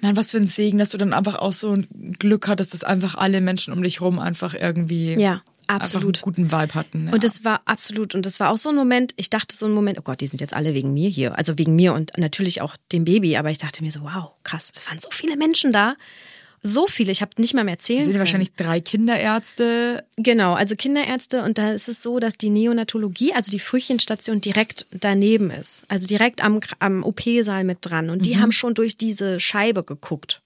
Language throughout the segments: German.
Mann, was für ein Segen, dass du dann einfach auch so ein Glück hattest, dass einfach alle Menschen um dich rum einfach irgendwie Ja, absolut. einen guten Vibe hatten. Ja. Und das war absolut, und das war auch so ein Moment, ich dachte so ein Moment, oh Gott, die sind jetzt alle wegen mir hier. Also wegen mir und natürlich auch dem Baby. Aber ich dachte mir so, wow, krass, das waren so viele Menschen da. So viele, ich habe nicht mal mehr zählen sind können. wahrscheinlich drei Kinderärzte. Genau, also Kinderärzte und da ist es so, dass die Neonatologie, also die Frühchenstation direkt daneben ist. Also direkt am, am OP-Saal mit dran. Und die haben schon durch diese Scheibe geguckt.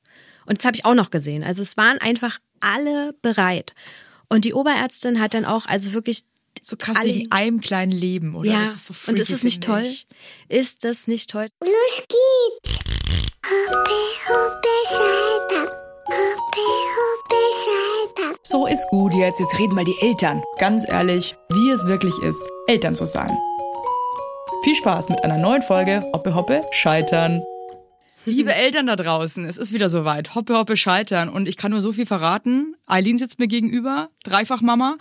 Und das habe ich auch noch gesehen. Also es waren einfach alle bereit. Und die Oberärztin hat dann auch, also wirklich So krass Alle- wegen einem kleinen Leben, oder? ja, Das ist so und ist freaky, es nicht toll? ich. Ist das nicht toll? Los geht's! Hoppe, hoppe, Saltern. Hoppe, hoppe, Saltern. So ist gut jetzt. Jetzt reden mal die Eltern. Ganz ehrlich, wie es wirklich ist, Eltern zu sein. Viel Spaß mit einer neuen Folge Hoppe Hoppe Scheitern. Liebe Eltern da draußen, es ist wieder soweit. Hoppe Hoppe Scheitern. Und ich kann nur so viel verraten. Eileen sitzt mir gegenüber, dreifach Mama.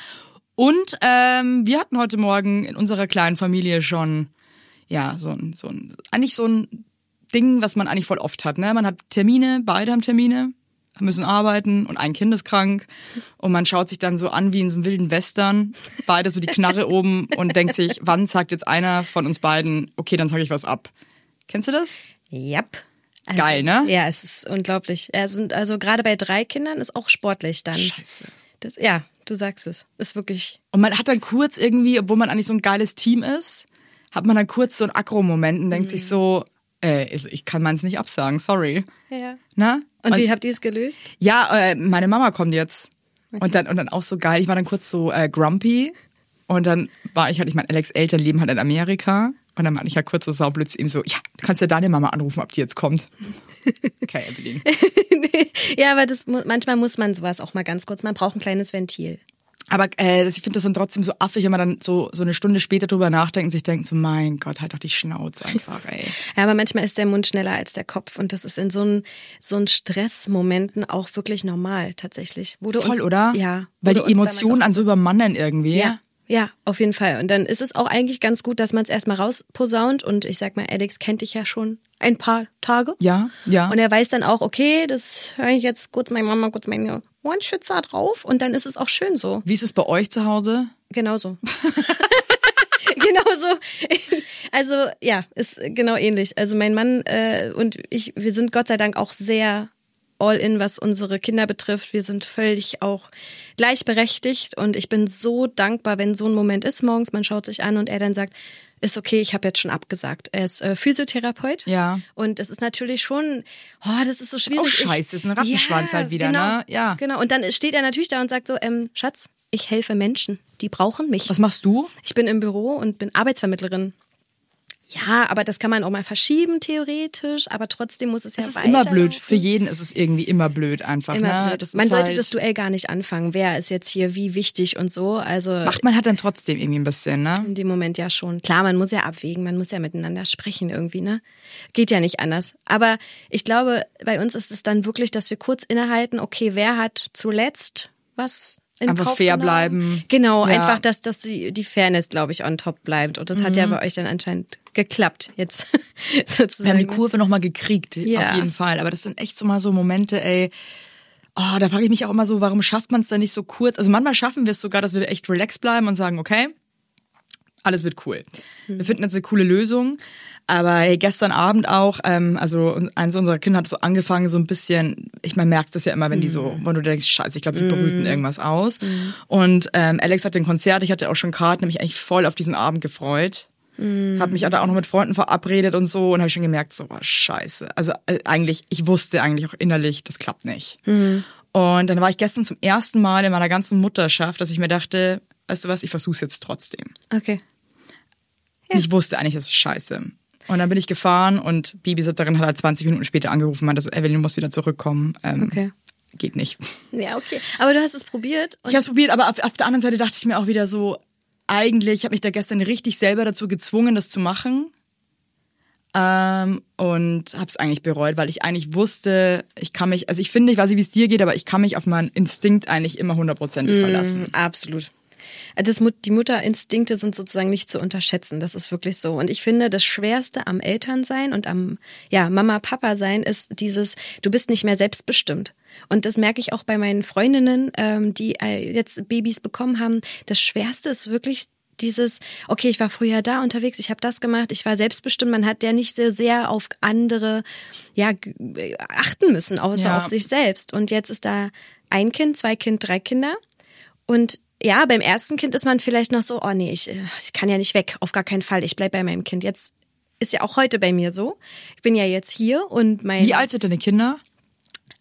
Und ähm, wir hatten heute Morgen in unserer kleinen Familie schon, ja, so ein, so ein, eigentlich so ein Ding, was man eigentlich voll oft hat. Ne? Man hat Termine, beide haben Termine, müssen arbeiten und ein Kind ist krank. Und man schaut sich dann so an wie in so einem wilden Western, beide so die Knarre oben und denkt sich, wann sagt jetzt einer von uns beiden, okay, dann sage ich was ab. Kennst du das? Yep. Geil, ne? Ja, es ist unglaublich. Es sind also gerade bei drei Kindern ist auch sportlich dann. Scheiße. Das, ja, du sagst es. Ist wirklich. Und man hat dann kurz irgendwie, obwohl man eigentlich so ein geiles Team ist, hat man dann kurz so einen Akro-Moment und denkt sich so, äh, ich kann meins nicht absagen, sorry. Ja. Na? Und, wie habt ihr es gelöst? Ja, äh, meine Mama kommt jetzt. Und dann und dann auch so geil. Ich war dann kurz so äh, grumpy und dann war ich halt, ich meine, Alex Eltern leben halt in Amerika und dann war ich ja kurz so saublöd zu ihm so, ja, du kannst ja deine Mama anrufen, ob die jetzt kommt. Okay, Evelyn. ja, aber das, manchmal muss man sowas auch mal ganz kurz. Man braucht ein kleines Ventil. Aber äh, ich finde das dann trotzdem so affig, wenn man dann so so eine Stunde später drüber nachdenkt und sich denkt so, mein Gott, halt doch die Schnauze einfach, ey. Ja, aber manchmal ist der Mund schneller als der Kopf und das ist in so einen so einen Stressmomenten auch wirklich normal tatsächlich. Wurde Voll, uns, oder? Ja. Weil die Emotionen an so übermannen irgendwie. Ja, ja, auf jeden Fall. Und dann ist es auch eigentlich ganz gut, dass man es erstmal rausposaunt. Und ich sag mal, Alex kennt dich ja schon ein paar Tage. Ja, ja. Und er weiß dann auch, okay, das höre ich jetzt kurz meine Mama, kurz meine Ohrenschützer drauf. Und dann ist es auch schön so. Wie ist es bei euch zu Hause? Genauso. Genauso. Also ja, ist genau ähnlich. Also mein Mann äh, und ich, wir sind Gott sei Dank auch sehr all in, was unsere Kinder betrifft. Wir sind völlig auch gleichberechtigt und ich bin so dankbar, wenn so ein Moment ist morgens, man schaut sich an und er dann sagt, ist okay, ich habe jetzt schon abgesagt. Er ist äh, Physiotherapeut. Ja. Und das ist natürlich schon, oh, das ist so schwierig. Auch Ich- scheiße, ist ein Rattenschwanz halt wieder, genau, ne? Ja. Genau. Und dann steht er natürlich da und sagt so, ähm, Schatz, ich helfe Menschen, die brauchen mich. Was machst du? Ich bin im Büro und bin Arbeitsvermittlerin. Ja, aber das kann man auch mal verschieben, theoretisch, aber trotzdem muss es ja Es ist immer blöd. Für jeden ist es irgendwie immer blöd einfach. Immer ne? blöd. Man sollte halt, das Duell gar nicht anfangen. Wer ist jetzt hier wie wichtig und so? Also Macht man halt dann trotzdem irgendwie ein bisschen, ne? in dem Moment ja schon. Klar, man muss ja abwägen, man muss ja miteinander sprechen irgendwie, ne? Geht ja nicht anders. Aber ich glaube, bei uns ist es dann wirklich, dass wir kurz innehalten, okay, wer hat zuletzt was Einfach Kauf fair genommen? bleiben. Genau, Ja. einfach, dass, dass die, die Fairness, glaube ich, on top bleibt. Und das hat ja Mhm. bei euch dann anscheinend geklappt, jetzt Wir sozusagen. haben die Kurve nochmal gekriegt, Ja. auf jeden Fall. Aber das sind echt so mal so Momente, ey. Oh, da frage ich mich auch immer so, warum schafft man es dann nicht so kurz? Also manchmal schaffen wir es sogar, dass wir echt relaxed bleiben und sagen, okay, alles wird cool. Wir finden jetzt eine coole Lösung. Aber hey, gestern Abend auch, ähm, also eins unserer Kinder hat so angefangen, so ein bisschen, ich man merkt das ja immer, wenn die so, wenn du denkst, scheiße, ich glaube, die brüten irgendwas aus. Und ähm, Alex hat den Konzert, ich hatte auch schon Karten, habe mich eigentlich voll auf diesen Abend gefreut. Hab mich da auch noch mit Freunden verabredet und so und habe schon gemerkt, so, oh, scheiße. Also äh, eigentlich, ich wusste eigentlich auch innerlich, das klappt nicht. Und dann war ich gestern zum ersten Mal in meiner ganzen Mutterschaft, dass ich mir dachte, weißt du was, ich versuch's jetzt trotzdem. Okay. Und Ich wusste eigentlich, das ist scheiße. Und dann bin ich gefahren und Babysitterin hat halt 20 Minuten später angerufen und meinte so, Evelyn, du musst wieder zurückkommen. Ähm, Okay. Geht nicht. Ja, okay. Aber du hast es probiert Ich habe es probiert, aber auf, auf der anderen Seite dachte ich mir auch wieder so, eigentlich, ich habe mich da gestern richtig selber dazu gezwungen, das zu machen. Ähm, und habe es eigentlich bereut, weil ich eigentlich wusste, ich kann mich, also ich finde, ich weiß nicht, wie es dir geht, aber ich kann mich auf meinen Instinkt eigentlich immer hundertprozentig verlassen. Absolut. Das, Mut- die Mutterinstinkte sind sozusagen nicht zu unterschätzen. Das ist wirklich so. Und ich finde, das Schwerste am Elternsein und am ja, Mama-Papa-Sein ist dieses, du bist nicht mehr selbstbestimmt. Und das merke ich auch bei meinen Freundinnen, ähm, die äh, jetzt Babys bekommen haben. Das Schwerste ist wirklich dieses, okay, ich war früher da unterwegs, ich habe das gemacht, ich war selbstbestimmt, man hat ja nicht so sehr auf andere ja äh, achten müssen, außer Ja. auf sich selbst. Und jetzt ist da ein Kind, zwei Kind, drei Kinder. Und ja, beim ersten Kind ist man vielleicht noch so, oh nee, ich, äh, ich kann ja nicht weg, auf gar keinen Fall, ich bleib bei meinem Kind. Jetzt ist ja auch heute bei mir so. Ich bin ja jetzt hier und mein Wie alt sind deine Kinder?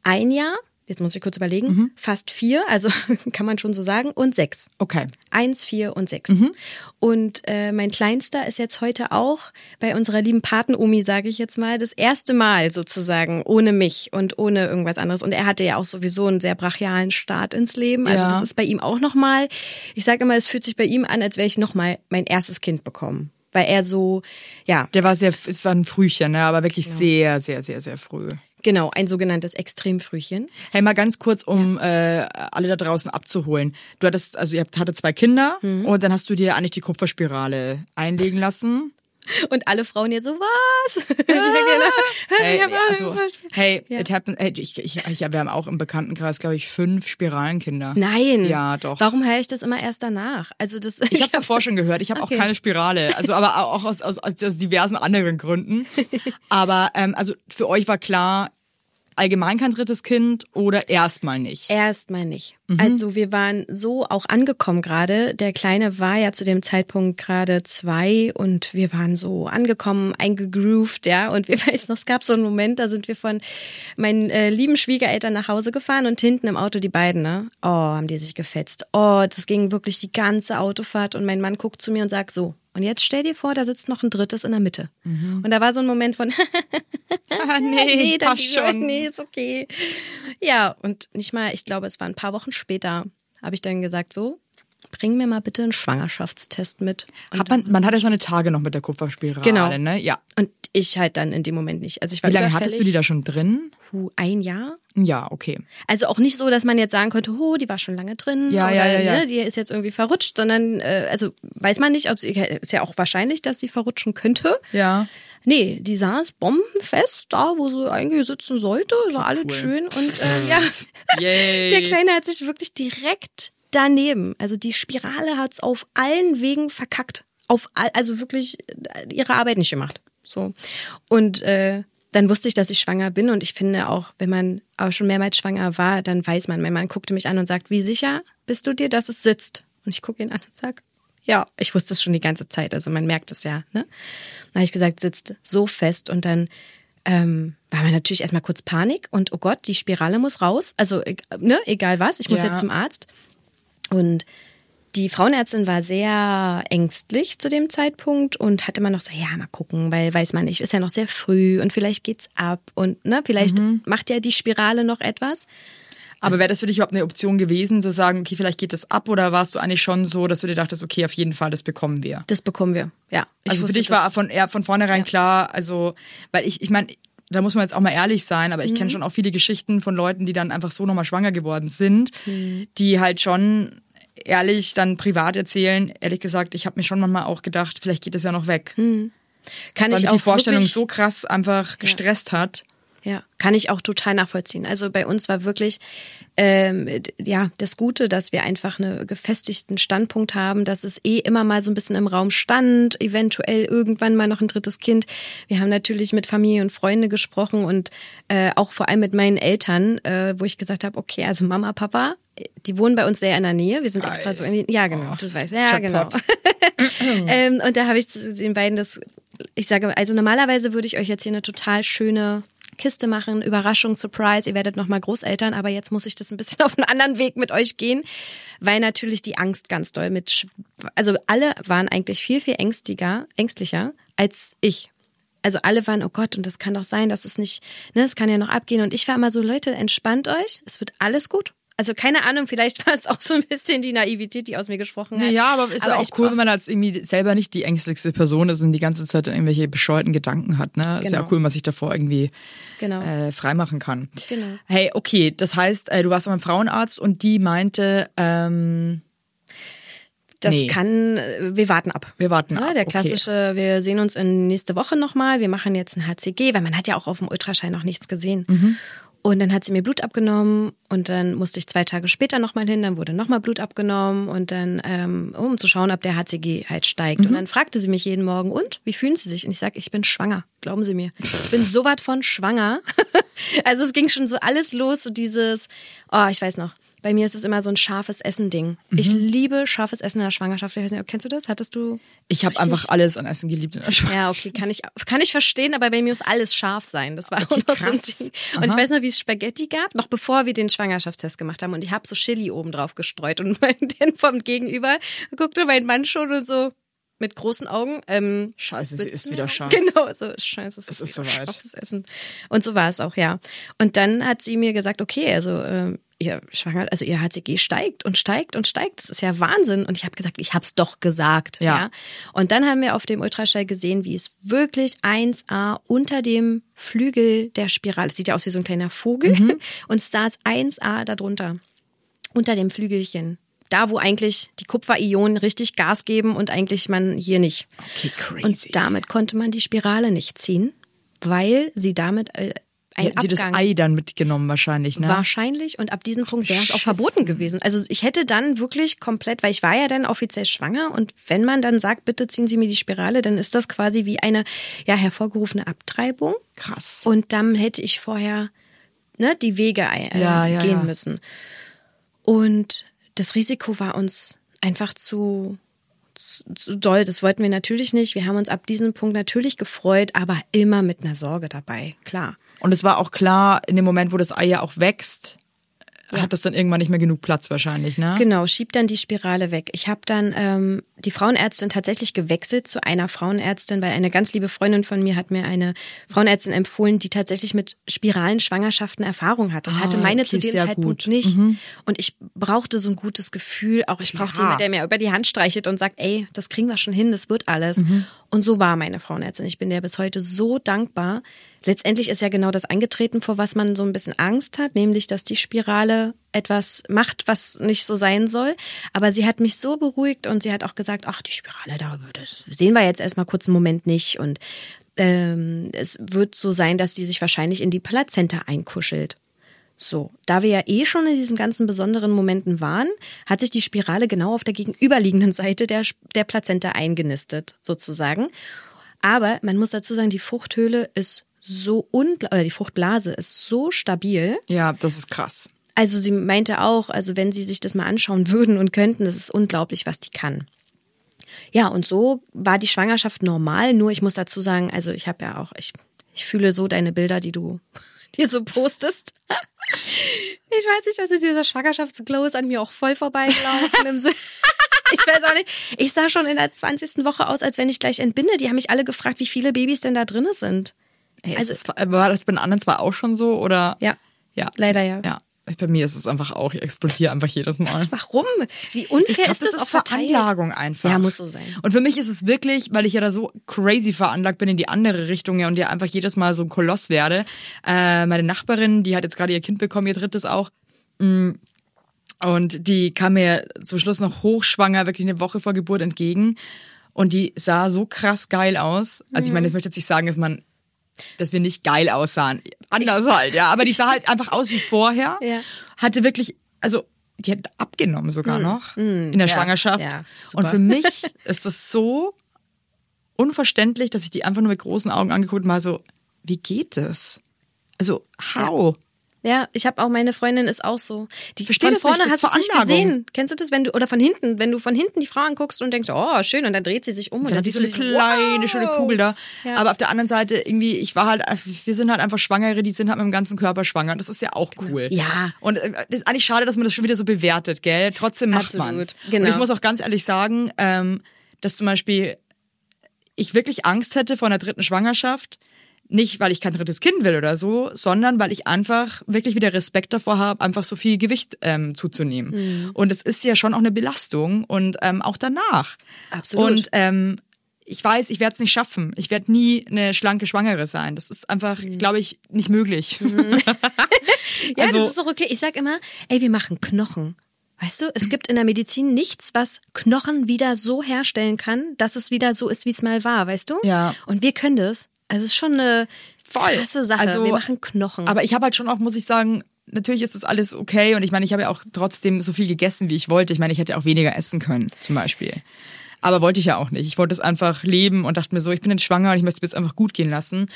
ein Jahr, jetzt muss ich kurz überlegen, Mhm. fast vier, also kann man schon so sagen, und sechs. Okay. Eins, vier und sechs. Mhm. Und äh, mein Kleinster ist jetzt heute auch bei unserer lieben Patenomi, sage ich jetzt mal, das erste Mal sozusagen ohne mich und ohne irgendwas anderes. Und er hatte ja auch sowieso einen sehr brachialen Start ins Leben. Also Ja. das ist bei ihm auch nochmal, ich sage immer, es fühlt sich bei ihm an, als wäre ich nochmal mein erstes Kind bekommen. Weil er so, ja, Der war sehr, es war ein Frühchen, ne? aber wirklich sehr, sehr, sehr, sehr früh. Genau, ein sogenanntes Extremfrühchen. Hey, mal ganz kurz, um äh, alle da draußen abzuholen. Du hattest, also ihr hattet zwei Kinder Mhm. und dann hast du dir eigentlich die Kupferspirale einlegen lassen. Und alle Frauen jetzt so, was? Genau. Hey, also, hey, Ja. it happened, hey ich, ich, ich, wir haben auch im Bekanntenkreis, glaube ich, fünf Spiralenkinder. Nein. Ja, doch. Warum höre ich das immer erst danach? Also das. Ich habe davor schon gehört. Ich habe Okay. auch keine Spirale. Also, aber auch aus, aus, aus, aus diversen anderen Gründen. Aber ähm, also für euch war klar, allgemein kein drittes Kind oder erstmal nicht. Erstmal nicht. Mhm. Also wir waren so auch angekommen gerade. Der Kleine war ja zu dem Zeitpunkt gerade zwei und wir waren so angekommen, eingegroovt, ja. Und wir weiß noch, es gab so einen Moment, da sind wir von meinen äh, lieben Schwiegereltern nach Hause gefahren und hinten im Auto die beiden, ne? Oh, haben die sich gefetzt. Oh, das ging wirklich die ganze Autofahrt und mein Mann guckt zu mir und sagt so, und jetzt stell dir vor, da sitzt noch ein drittes in der Mitte. Und da war so ein Moment von, Ah, nee, dann passt schon. Nee, ist okay. Ja, und nicht mal, ich glaube, es war ein paar Wochen später, habe ich dann gesagt, so, bring mir mal bitte einen Schwangerschaftstest mit. Hat man, man hat ja so eine Tage noch mit der Kupferspirale, Genau. ne? Ja. und ich halt dann in dem Moment nicht. Also ich war Wie lange hattest du die da schon drin? Puh, ein Jahr. Ja, okay. Also auch nicht so, dass man jetzt sagen könnte, oh, die war schon lange drin Ja, oder ja, ja, ja. Ne, die ist jetzt irgendwie verrutscht, sondern äh, also weiß man nicht, ob sie ist ja auch wahrscheinlich, dass sie verrutschen könnte. Ja. Nee, die saß bombenfest da, wo sie eigentlich sitzen sollte. War alles cool. schön und äh, ja, Yay. der Kleine hat sich wirklich direkt daneben. Also die Spirale hat's auf allen Wegen verkackt. Auf all, also wirklich äh, ihre Arbeit nicht gemacht. So und äh, dann wusste ich, dass ich schwanger bin und ich finde auch, wenn man auch schon mehrmals schwanger war, dann weiß man. Mein Mann guckte mich an und sagt, wie sicher bist du dir, dass es sitzt? Und ich gucke ihn an und sag, ja, ich wusste es schon die ganze Zeit. Also man merkt es ja. Ne? Dann habe ich gesagt, sitzt so fest und dann ähm, war mir natürlich erstmal kurz Panik und oh Gott, die Spirale muss raus. Also e- ne, egal was, ich muss Ja. jetzt zum Arzt. Und die Frauenärztin war sehr ängstlich zu dem Zeitpunkt und hatte immer noch so, ja, mal gucken, weil weiß man nicht, ist ja noch sehr früh und vielleicht geht's ab und ne, vielleicht macht ja die Spirale noch etwas. Aber wäre das für dich überhaupt eine Option gewesen, zu sagen, okay, vielleicht geht das ab oder warst du eigentlich schon so, dass du dir dachtest, okay, auf jeden Fall, das bekommen wir? Das bekommen wir. Ja. Ich Also für dich war von, eher von vornherein Ja. klar, also, weil ich, ich meine, da muss man jetzt auch mal ehrlich sein, aber ich Mhm. kenne schon auch viele Geschichten von Leuten, die dann einfach so nochmal schwanger geworden sind, Mhm. die halt schon ehrlich dann privat erzählen, ehrlich gesagt, ich habe mir schon manchmal auch gedacht, vielleicht geht es ja noch weg. kann Weil Mhm. ich mich auch die Vorstellung so krass einfach gestresst hat. Ja, kann ich auch total nachvollziehen. Also bei uns war wirklich ähm, ja das Gute, dass wir einfach einen gefestigten Standpunkt haben, dass es eh immer mal so ein bisschen im Raum stand, eventuell irgendwann mal noch ein drittes Kind. Wir haben natürlich mit Familie und Freunde gesprochen und äh, auch vor allem mit meinen Eltern, äh, wo ich gesagt habe, okay, also Mama, Papa, die wohnen bei uns sehr in der Nähe. Wir sind extra so in die, ja genau, du weißt, ja Jackpot. genau. ähm, und da habe ich zu den beiden das, ich sage, also normalerweise würde ich euch jetzt hier eine total schöne Kiste machen, Überraschung, Surprise, ihr werdet nochmal Großeltern, aber jetzt muss ich das ein bisschen auf einen anderen Weg mit euch gehen, weil natürlich die Angst ganz doll mit, also alle waren eigentlich viel, viel ängstiger, ängstlicher als ich. Also alle waren, oh Gott, und das kann doch sein, dass es nicht, ne, es kann ja noch abgehen. Und ich war immer so, Leute, entspannt euch, es wird alles gut. Also keine Ahnung, vielleicht war es auch so ein bisschen die Naivität, die aus mir gesprochen hat. Ja, aber ist ja auch cool, wenn man als irgendwie selber nicht die ängstlichste Person ist und die ganze Zeit irgendwelche bescheuerten Gedanken hat. Ne? Ist ja Genau. auch cool, wenn man sich davor irgendwie Genau. äh, freimachen kann. Genau. Hey, okay, das heißt, äh, du warst beim Frauenarzt und die meinte, ähm, Das Nee. kann, äh, wir warten ab. Wir warten Ja, ab, Der okay. klassische, wir sehen uns in nächste Woche nochmal. Wir machen jetzt ein HCG, weil man hat ja auch auf dem Ultraschall noch nichts gesehen. Mhm. Und dann hat sie mir Blut abgenommen und dann musste ich zwei Tage später nochmal hin, dann wurde nochmal Blut abgenommen und dann, ähm, um zu schauen, ob der HCG halt steigt. Mhm. Und dann fragte sie mich jeden Morgen, und wie fühlen Sie sich? Und ich sage, ich bin schwanger, glauben Sie mir. Ich bin so was von schwanger. also es ging schon so alles los, so dieses, oh, ich weiß noch. Bei mir ist es immer so ein scharfes Essen-Ding. Ich Mhm. liebe scharfes Essen in der Schwangerschaft. Ich weiß nicht, kennst du das? Hattest du? Ich habe einfach alles an Essen geliebt in der Schweiz. Ja, okay, kann ich, kann ich verstehen, aber bei mir muss alles scharf sein. Das war Okay, auch noch so ein. Ding. Und ich weiß noch, wie es Spaghetti gab, noch bevor wir den Schwangerschaftstest gemacht haben. Und ich habe so Chili oben drauf gestreut. Und mein, den vom Gegenüber guckte mein Mann schon und so mit großen Augen. Ähm, Scheiße, sie ist wieder scharf. Genau, so scheiße, es ist, ist soweit. scharfes Essen. Und so war es auch, ja. Und dann hat sie mir gesagt, okay, also ähm, ihr schwanger, also ihr HCG steigt und steigt und steigt. Das ist ja Wahnsinn. Und ich habe gesagt, ich habe es doch gesagt. Ja. Ja. Und dann haben wir auf dem Ultraschall gesehen, wie es wirklich 1A unter dem Flügel der Spirale, es sieht ja aus wie so ein kleiner Vogel, Mhm. und es saß 1A darunter, unter dem Flügelchen. Da, wo eigentlich die Kupferionen richtig Gas geben und eigentlich man hier nicht. Okay, crazy. Und damit konnte man die Spirale nicht ziehen, weil sie damit äh, ein Hätten sie das Abgang Ei dann mitgenommen wahrscheinlich, ne? Wahrscheinlich. Und ab diesem Punkt wäre es auch verboten gewesen. Also ich hätte dann wirklich komplett, weil ich war ja dann offiziell schwanger und wenn man dann sagt, bitte ziehen Sie mir die Spirale, dann ist das quasi wie eine ja hervorgerufene Abtreibung. Krass. Und dann hätte ich vorher ne, die Wege äh, Ja, ja, gehen ja. müssen. Und das Risiko war uns einfach zu, zu, doll. Das wollten wir natürlich nicht. Wir haben uns ab diesem Punkt natürlich gefreut, aber immer mit einer Sorge dabei, klar. Und es war auch klar, in dem Moment, wo das Ei ja auch wächst, hat das dann irgendwann nicht mehr genug Platz wahrscheinlich, ne? Genau, schiebt dann die Spirale weg. Ich habe dann ähm, die Frauenärztin tatsächlich gewechselt zu einer Frauenärztin, weil eine ganz liebe Freundin von mir hat mir eine Frauenärztin empfohlen, die tatsächlich mit spiralen Schwangerschaften Erfahrung hat. Das hatte Ah, meine okay, zu dem Zeitpunkt gut. Mhm. nicht. Und ich brauchte so ein gutes Gefühl. Auch ich brauchte Klar. jemanden, der mir über die Hand streichelt und sagt, ey, das kriegen wir schon hin, das wird alles. Mhm. Und so war meine Frauenärztin. Ich bin der bis heute so dankbar. Letztendlich ist ja genau das eingetreten, vor was man so ein bisschen Angst hat, nämlich, dass die Spirale etwas macht, was nicht so sein soll. Aber sie hat mich so beruhigt und sie hat auch gesagt, ach, die Spirale, darüber, das sehen wir jetzt erstmal kurz einen Moment nicht. Und ähm, es wird so sein, dass sie sich wahrscheinlich in die Plazenta einkuschelt. So, da wir ja eh schon in diesen ganzen besonderen Momenten waren, hat sich die Spirale genau auf der gegenüberliegenden Seite der, der Plazenta eingenistet, sozusagen. Aber man muss dazu sagen, die Fruchthöhle ist so unglaublich, oder die Fruchtblase ist so stabil. Ja, das ist krass. Also sie meinte auch, also wenn sie sich das mal anschauen würden und könnten, das ist unglaublich, was die kann. Ja, und so war die Schwangerschaft normal, nur ich muss dazu sagen, also ich habe ja auch, ich, ich fühle so deine Bilder, die du die so postest. Ich weiß nicht, also dieser Schwangerschaftsglow ist an mir auch voll vorbeigelaufen im Sinne. Ich weiß auch nicht. Ich sah schon in der 20. Woche aus, als wenn ich gleich entbinde. Die haben mich alle gefragt, wie viele Babys denn da drin sind. Ey, Also- es, war das bei den anderen zwei auch schon so oder? Ja. Ja. Leider ja. Ja. Bei mir ist es einfach auch, ich explodiere einfach jedes Mal. Was, warum? Wie unfair Ich glaube, ist das das, ist auch? Veranlagung einfach. Ja, muss so sein. Und für mich ist es wirklich, weil ich ja da so crazy veranlagt bin in die andere Richtung ja, und ja einfach jedes Mal so ein Koloss werde. Äh, meine Nachbarin, die hat jetzt gerade ihr Kind bekommen, ihr drittes auch. Mm, Und die kam mir zum Schluss noch hochschwanger, wirklich eine Woche vor Geburt entgegen. Und die sah so krass geil aus. Also ich meine, ich möchte jetzt nicht sagen, dass man, dass wir nicht geil aussahen. Anders halt, ja. Aber die sah halt einfach aus wie vorher. Ja. Hatte wirklich, also die hat abgenommen sogar noch in der ja, Schwangerschaft. ja, und für mich ist das so unverständlich, dass ich die einfach nur mit großen Augen angeguckt und mal so, wie geht das? Also, how? Ja, ich habe auch meine Freundin ist auch so. Die Versteh von das vorne nicht, hast du nicht gesehen. Kennst du das, wenn du oder von hinten, wenn du von hinten die Frau anguckst und denkst, oh schön, und dann dreht sie sich um und Und dann dann siehst du eine kleine, wow. schöne Kugel da. Ja. Aber auf der anderen Seite irgendwie, ich war halt, wir sind halt einfach Schwangere, die sind halt mit dem ganzen Körper schwanger. Das ist ja auch cool. Ja. Und äh, das ist eigentlich schade, dass man das schon wieder so bewertet, gell? Trotzdem macht man's. genau. Und ich muss auch ganz ehrlich sagen, ähm, dass zum Beispiel ich wirklich Angst hätte vor einer dritten Schwangerschaft. Nicht, weil ich kein drittes Kind will oder so, sondern weil ich einfach wirklich wieder Respekt davor habe, einfach so viel Gewicht ähm, zuzunehmen. Mhm. Und es ist ja schon auch eine Belastung und ähm, auch danach. Absolut. Und ähm, ich weiß, ich werde es nicht schaffen. Ich werde nie eine schlanke Schwangere sein. Das ist einfach, Mhm. glaube ich, nicht möglich. Ja, Also- das ist doch okay. Ich sag immer, ey, wir machen Knochen. Weißt du, es gibt in der Medizin nichts, was Knochen wieder so herstellen kann, dass es wieder so ist, wie es mal war, weißt du? Ja. Und wir können das. Also es ist schon eine Voll. krasse Sache. Also, wir machen Knochen. Aber ich habe halt schon auch, muss ich sagen, natürlich ist das alles okay und ich meine, ich habe ja auch trotzdem so viel gegessen, wie ich wollte. Ich meine, ich hätte auch weniger essen können, zum Beispiel. Aber wollte ich ja auch nicht. Ich wollte es einfach leben und dachte mir so, ich bin jetzt schwanger und ich möchte es mir jetzt einfach gut gehen lassen.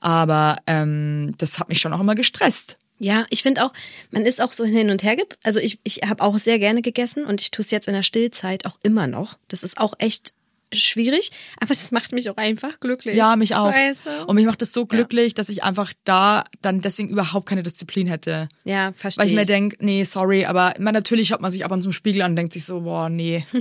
Aber ähm, das hat mich schon auch immer gestresst. Ja, ich finde auch, man ist auch so hin und her. Also ich, ich habe auch sehr gerne gegessen und ich tue es jetzt in der Stillzeit auch immer noch. Das ist auch echt schwierig, aber das macht mich auch einfach glücklich. Ja, mich auch. Weißt du? Und mich macht das so glücklich, dass ich einfach da dann deswegen überhaupt keine Disziplin hätte. ja, verstehe Weil ich mir denke, nee, sorry, aber man, natürlich schaut man sich ab und zum Spiegel an und denkt sich so, boah, nee.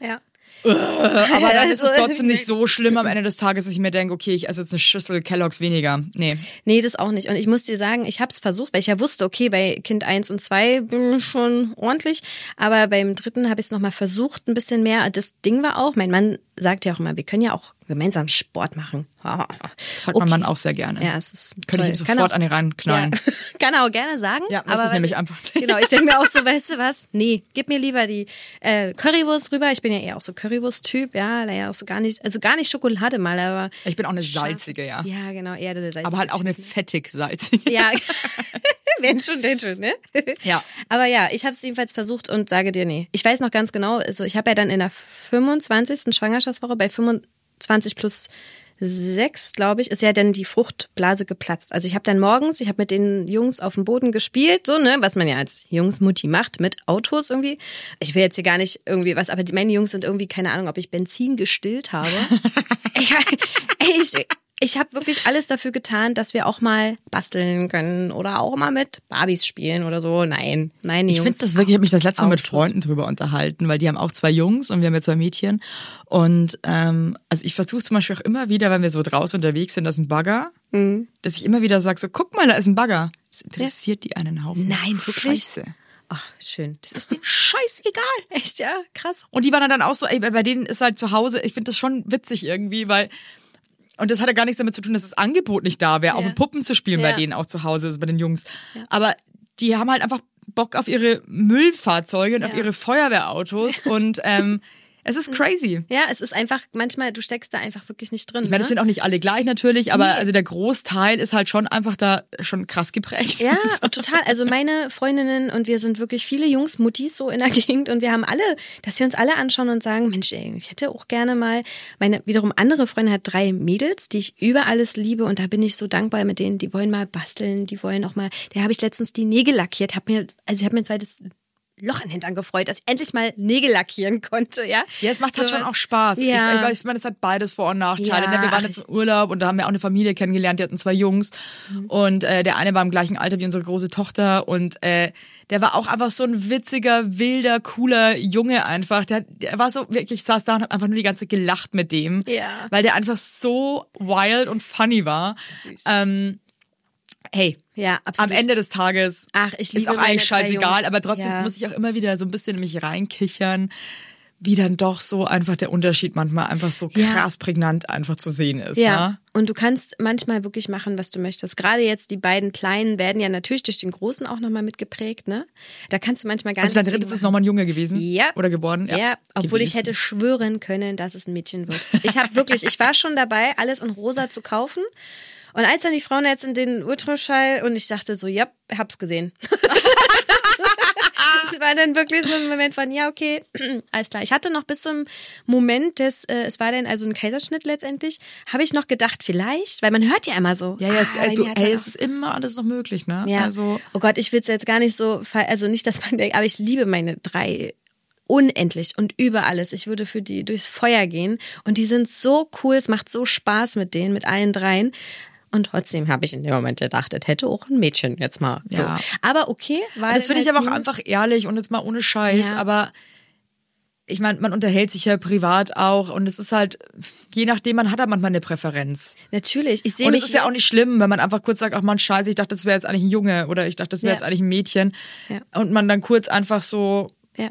Ja. Aber dann ist es trotzdem nicht so schlimm am Ende des Tages, dass ich mir denke, okay, ich esse jetzt eine Schüssel Kelloggs weniger. Nee. Nee, das auch nicht. Und ich muss dir sagen, ich habe es versucht, weil ich ja wusste, okay, bei Kind 1 und 2 bin ich schon ordentlich. Aber beim dritten habe ich es nochmal versucht, ein bisschen mehr. Das Ding war auch, mein Mann sagt ja auch immer, wir können ja auch gemeinsam Sport machen. Das sagt mein Mann auch sehr gerne. Ja, es ist Könnte toll. ich ihm sofort auch- an die reinknallen. Ja. Kann er auch gerne sagen. Ja, aber ich nämlich einfach. Genau, ich denke mir auch so, weißt du was? Nee, gib mir lieber die äh, Currywurst rüber. Ich bin ja eher auch so Currywurst-Typ, ja, naja, auch so gar nicht, also gar nicht Schokolade mal, aber Ich bin auch eine salzige, ja. ja, genau, eher der salzige Aber halt auch eine Typ. fettig salzige. Ja, wenn schon, denn schon, ne? Ja. Aber ja, ich habe es jedenfalls versucht und sage dir, nee. Ich weiß noch ganz genau, also ich habe ja dann in der 25. Schwangerschaftswoche bei 25 plus 6, glaube ich, ist ja dann die Fruchtblase geplatzt. Also ich habe dann morgens, ich habe mit den Jungs auf dem Boden gespielt, so, ne, was man ja als Jungsmutti macht, mit Autos irgendwie. Ich will jetzt hier gar nicht irgendwie was, aber die, meine Jungs sind irgendwie, keine Ahnung, ob ich Benzin gestillt habe. ich, ich, ich habe wirklich alles dafür getan, dass wir auch mal basteln können oder auch mal mit Barbies spielen oder so. Nein, nein, Ich finde das wirklich, ich habe mich das letzte Mal mit. Freunden drüber unterhalten, weil die haben auch zwei Jungs und wir haben ja zwei Mädchen. Und ähm, also ich versuche zum Beispiel auch immer wieder, wenn wir so draußen unterwegs sind, das ist ein Bagger, Mhm. dass ich immer wieder sage, so guck mal, da ist ein Bagger. Das interessiert die einen Haufen. Nein, wirklich? Scheiße. Ach, schön. Das ist denen scheißegal. Echt, ja, krass. Und die waren dann auch so, ey, bei bei denen ist halt zu Hause, ich finde das schon witzig irgendwie, weil und das hat ja gar nichts damit zu tun, dass das Angebot nicht da wäre, auch Ja. mit Puppen zu spielen bei Ja. denen auch zu Hause, ist bei den Jungs. Aber die haben halt einfach Bock auf ihre Müllfahrzeuge und auf Ja. ihre Feuerwehrautos und ähm, es ist crazy. Ja, es ist einfach, manchmal, du steckst da einfach wirklich nicht drin. Ich meine, das ne? sind auch nicht alle gleich natürlich, aber Nee. also der Großteil ist halt schon einfach da schon krass geprägt. Ja, total. Also meine Freundinnen und wir sind wirklich viele Jungs, Muttis so in der Gegend und wir haben alle, dass wir uns alle anschauen und sagen, Mensch, ey, ich hätte auch gerne mal, meine wiederum andere Freundin hat drei Mädels, die ich über alles liebe und da bin ich so dankbar mit denen, die wollen mal basteln, die wollen auch mal, der habe ich letztens die Nägel lackiert, hab mir, also ich habe mir ein zweites Loch in den Hintern gefreut, dass ich endlich mal Nägel lackieren konnte, ja. Ja, es macht halt Sowas. schon auch Spaß. Ja. Ich, ich, ich meine, es hat beides Vor- und Nachteile. Ja, ne? Wir waren jetzt im Urlaub und da haben wir auch eine Familie kennengelernt, die hatten zwei Jungs und äh, der eine war im gleichen Alter wie unsere große Tochter und äh, der war auch einfach so ein witziger, wilder, cooler Junge einfach. Der, der war so wirklich, ich saß da und hab einfach nur die ganze Zeit gelacht mit dem, Ja. weil der einfach so wild und funny war. Süß. Ähm, hey, Ja, am absolut. Ende des Tages Ach, ich ist liebe auch meine eigentlich scheißegal, aber trotzdem Ja. muss ich auch immer wieder so ein bisschen in mich reinkichern, wie dann doch so einfach der Unterschied manchmal einfach so Ja. krass prägnant einfach zu sehen ist. Ja, Ne? und du kannst manchmal wirklich machen, was du möchtest. Gerade jetzt die beiden Kleinen werden ja natürlich durch den Großen auch nochmal mitgeprägt, ne? Da kannst du manchmal gar Also dein nichts drittes gegen ist nochmal ein Junge gewesen? Ja. Oder geworden? Ja, obwohl ich hätte schwören können, dass es ein Mädchen wird. Ich habe wirklich, ich war schon dabei, alles in rosa zu kaufen. Und als dann die Frauenärztin den Ultraschall und ich dachte so, ja, hab's gesehen. Es war dann wirklich so ein Moment von, ja, okay, alles klar. Ich hatte noch bis zum Moment des, äh, es war dann also ein Kaiserschnitt letztendlich, habe ich noch gedacht, vielleicht, weil man hört ja immer so. Ja, ja, es, ah, äh, du, ey, auch- es ist immer alles noch möglich, ne? ja. Also, oh Gott, ich will es jetzt gar nicht so, also nicht, dass man denkt, aber ich liebe meine drei unendlich und über alles. Ich würde für die durchs Feuer gehen und die sind so cool, es macht so Spaß mit denen, mit allen dreien. Und trotzdem habe ich in dem Moment gedacht, das hätte auch ein Mädchen jetzt mal. So. Ja. Aber okay, weil das finde ich halt aber auch einfach ehrlich und jetzt mal ohne Scheiß, Ja. aber ich meine, man unterhält sich ja privat auch und es ist halt, je nachdem, man hat halt manchmal eine Präferenz. natürlich. Ich sehe Und es ist ja auch nicht schlimm, wenn man einfach kurz sagt, ach man, scheiße, ich dachte, das wäre jetzt eigentlich ein Junge oder ich dachte, das wäre Ja. jetzt eigentlich ein Mädchen. Ja. Und man dann kurz einfach so, Ja.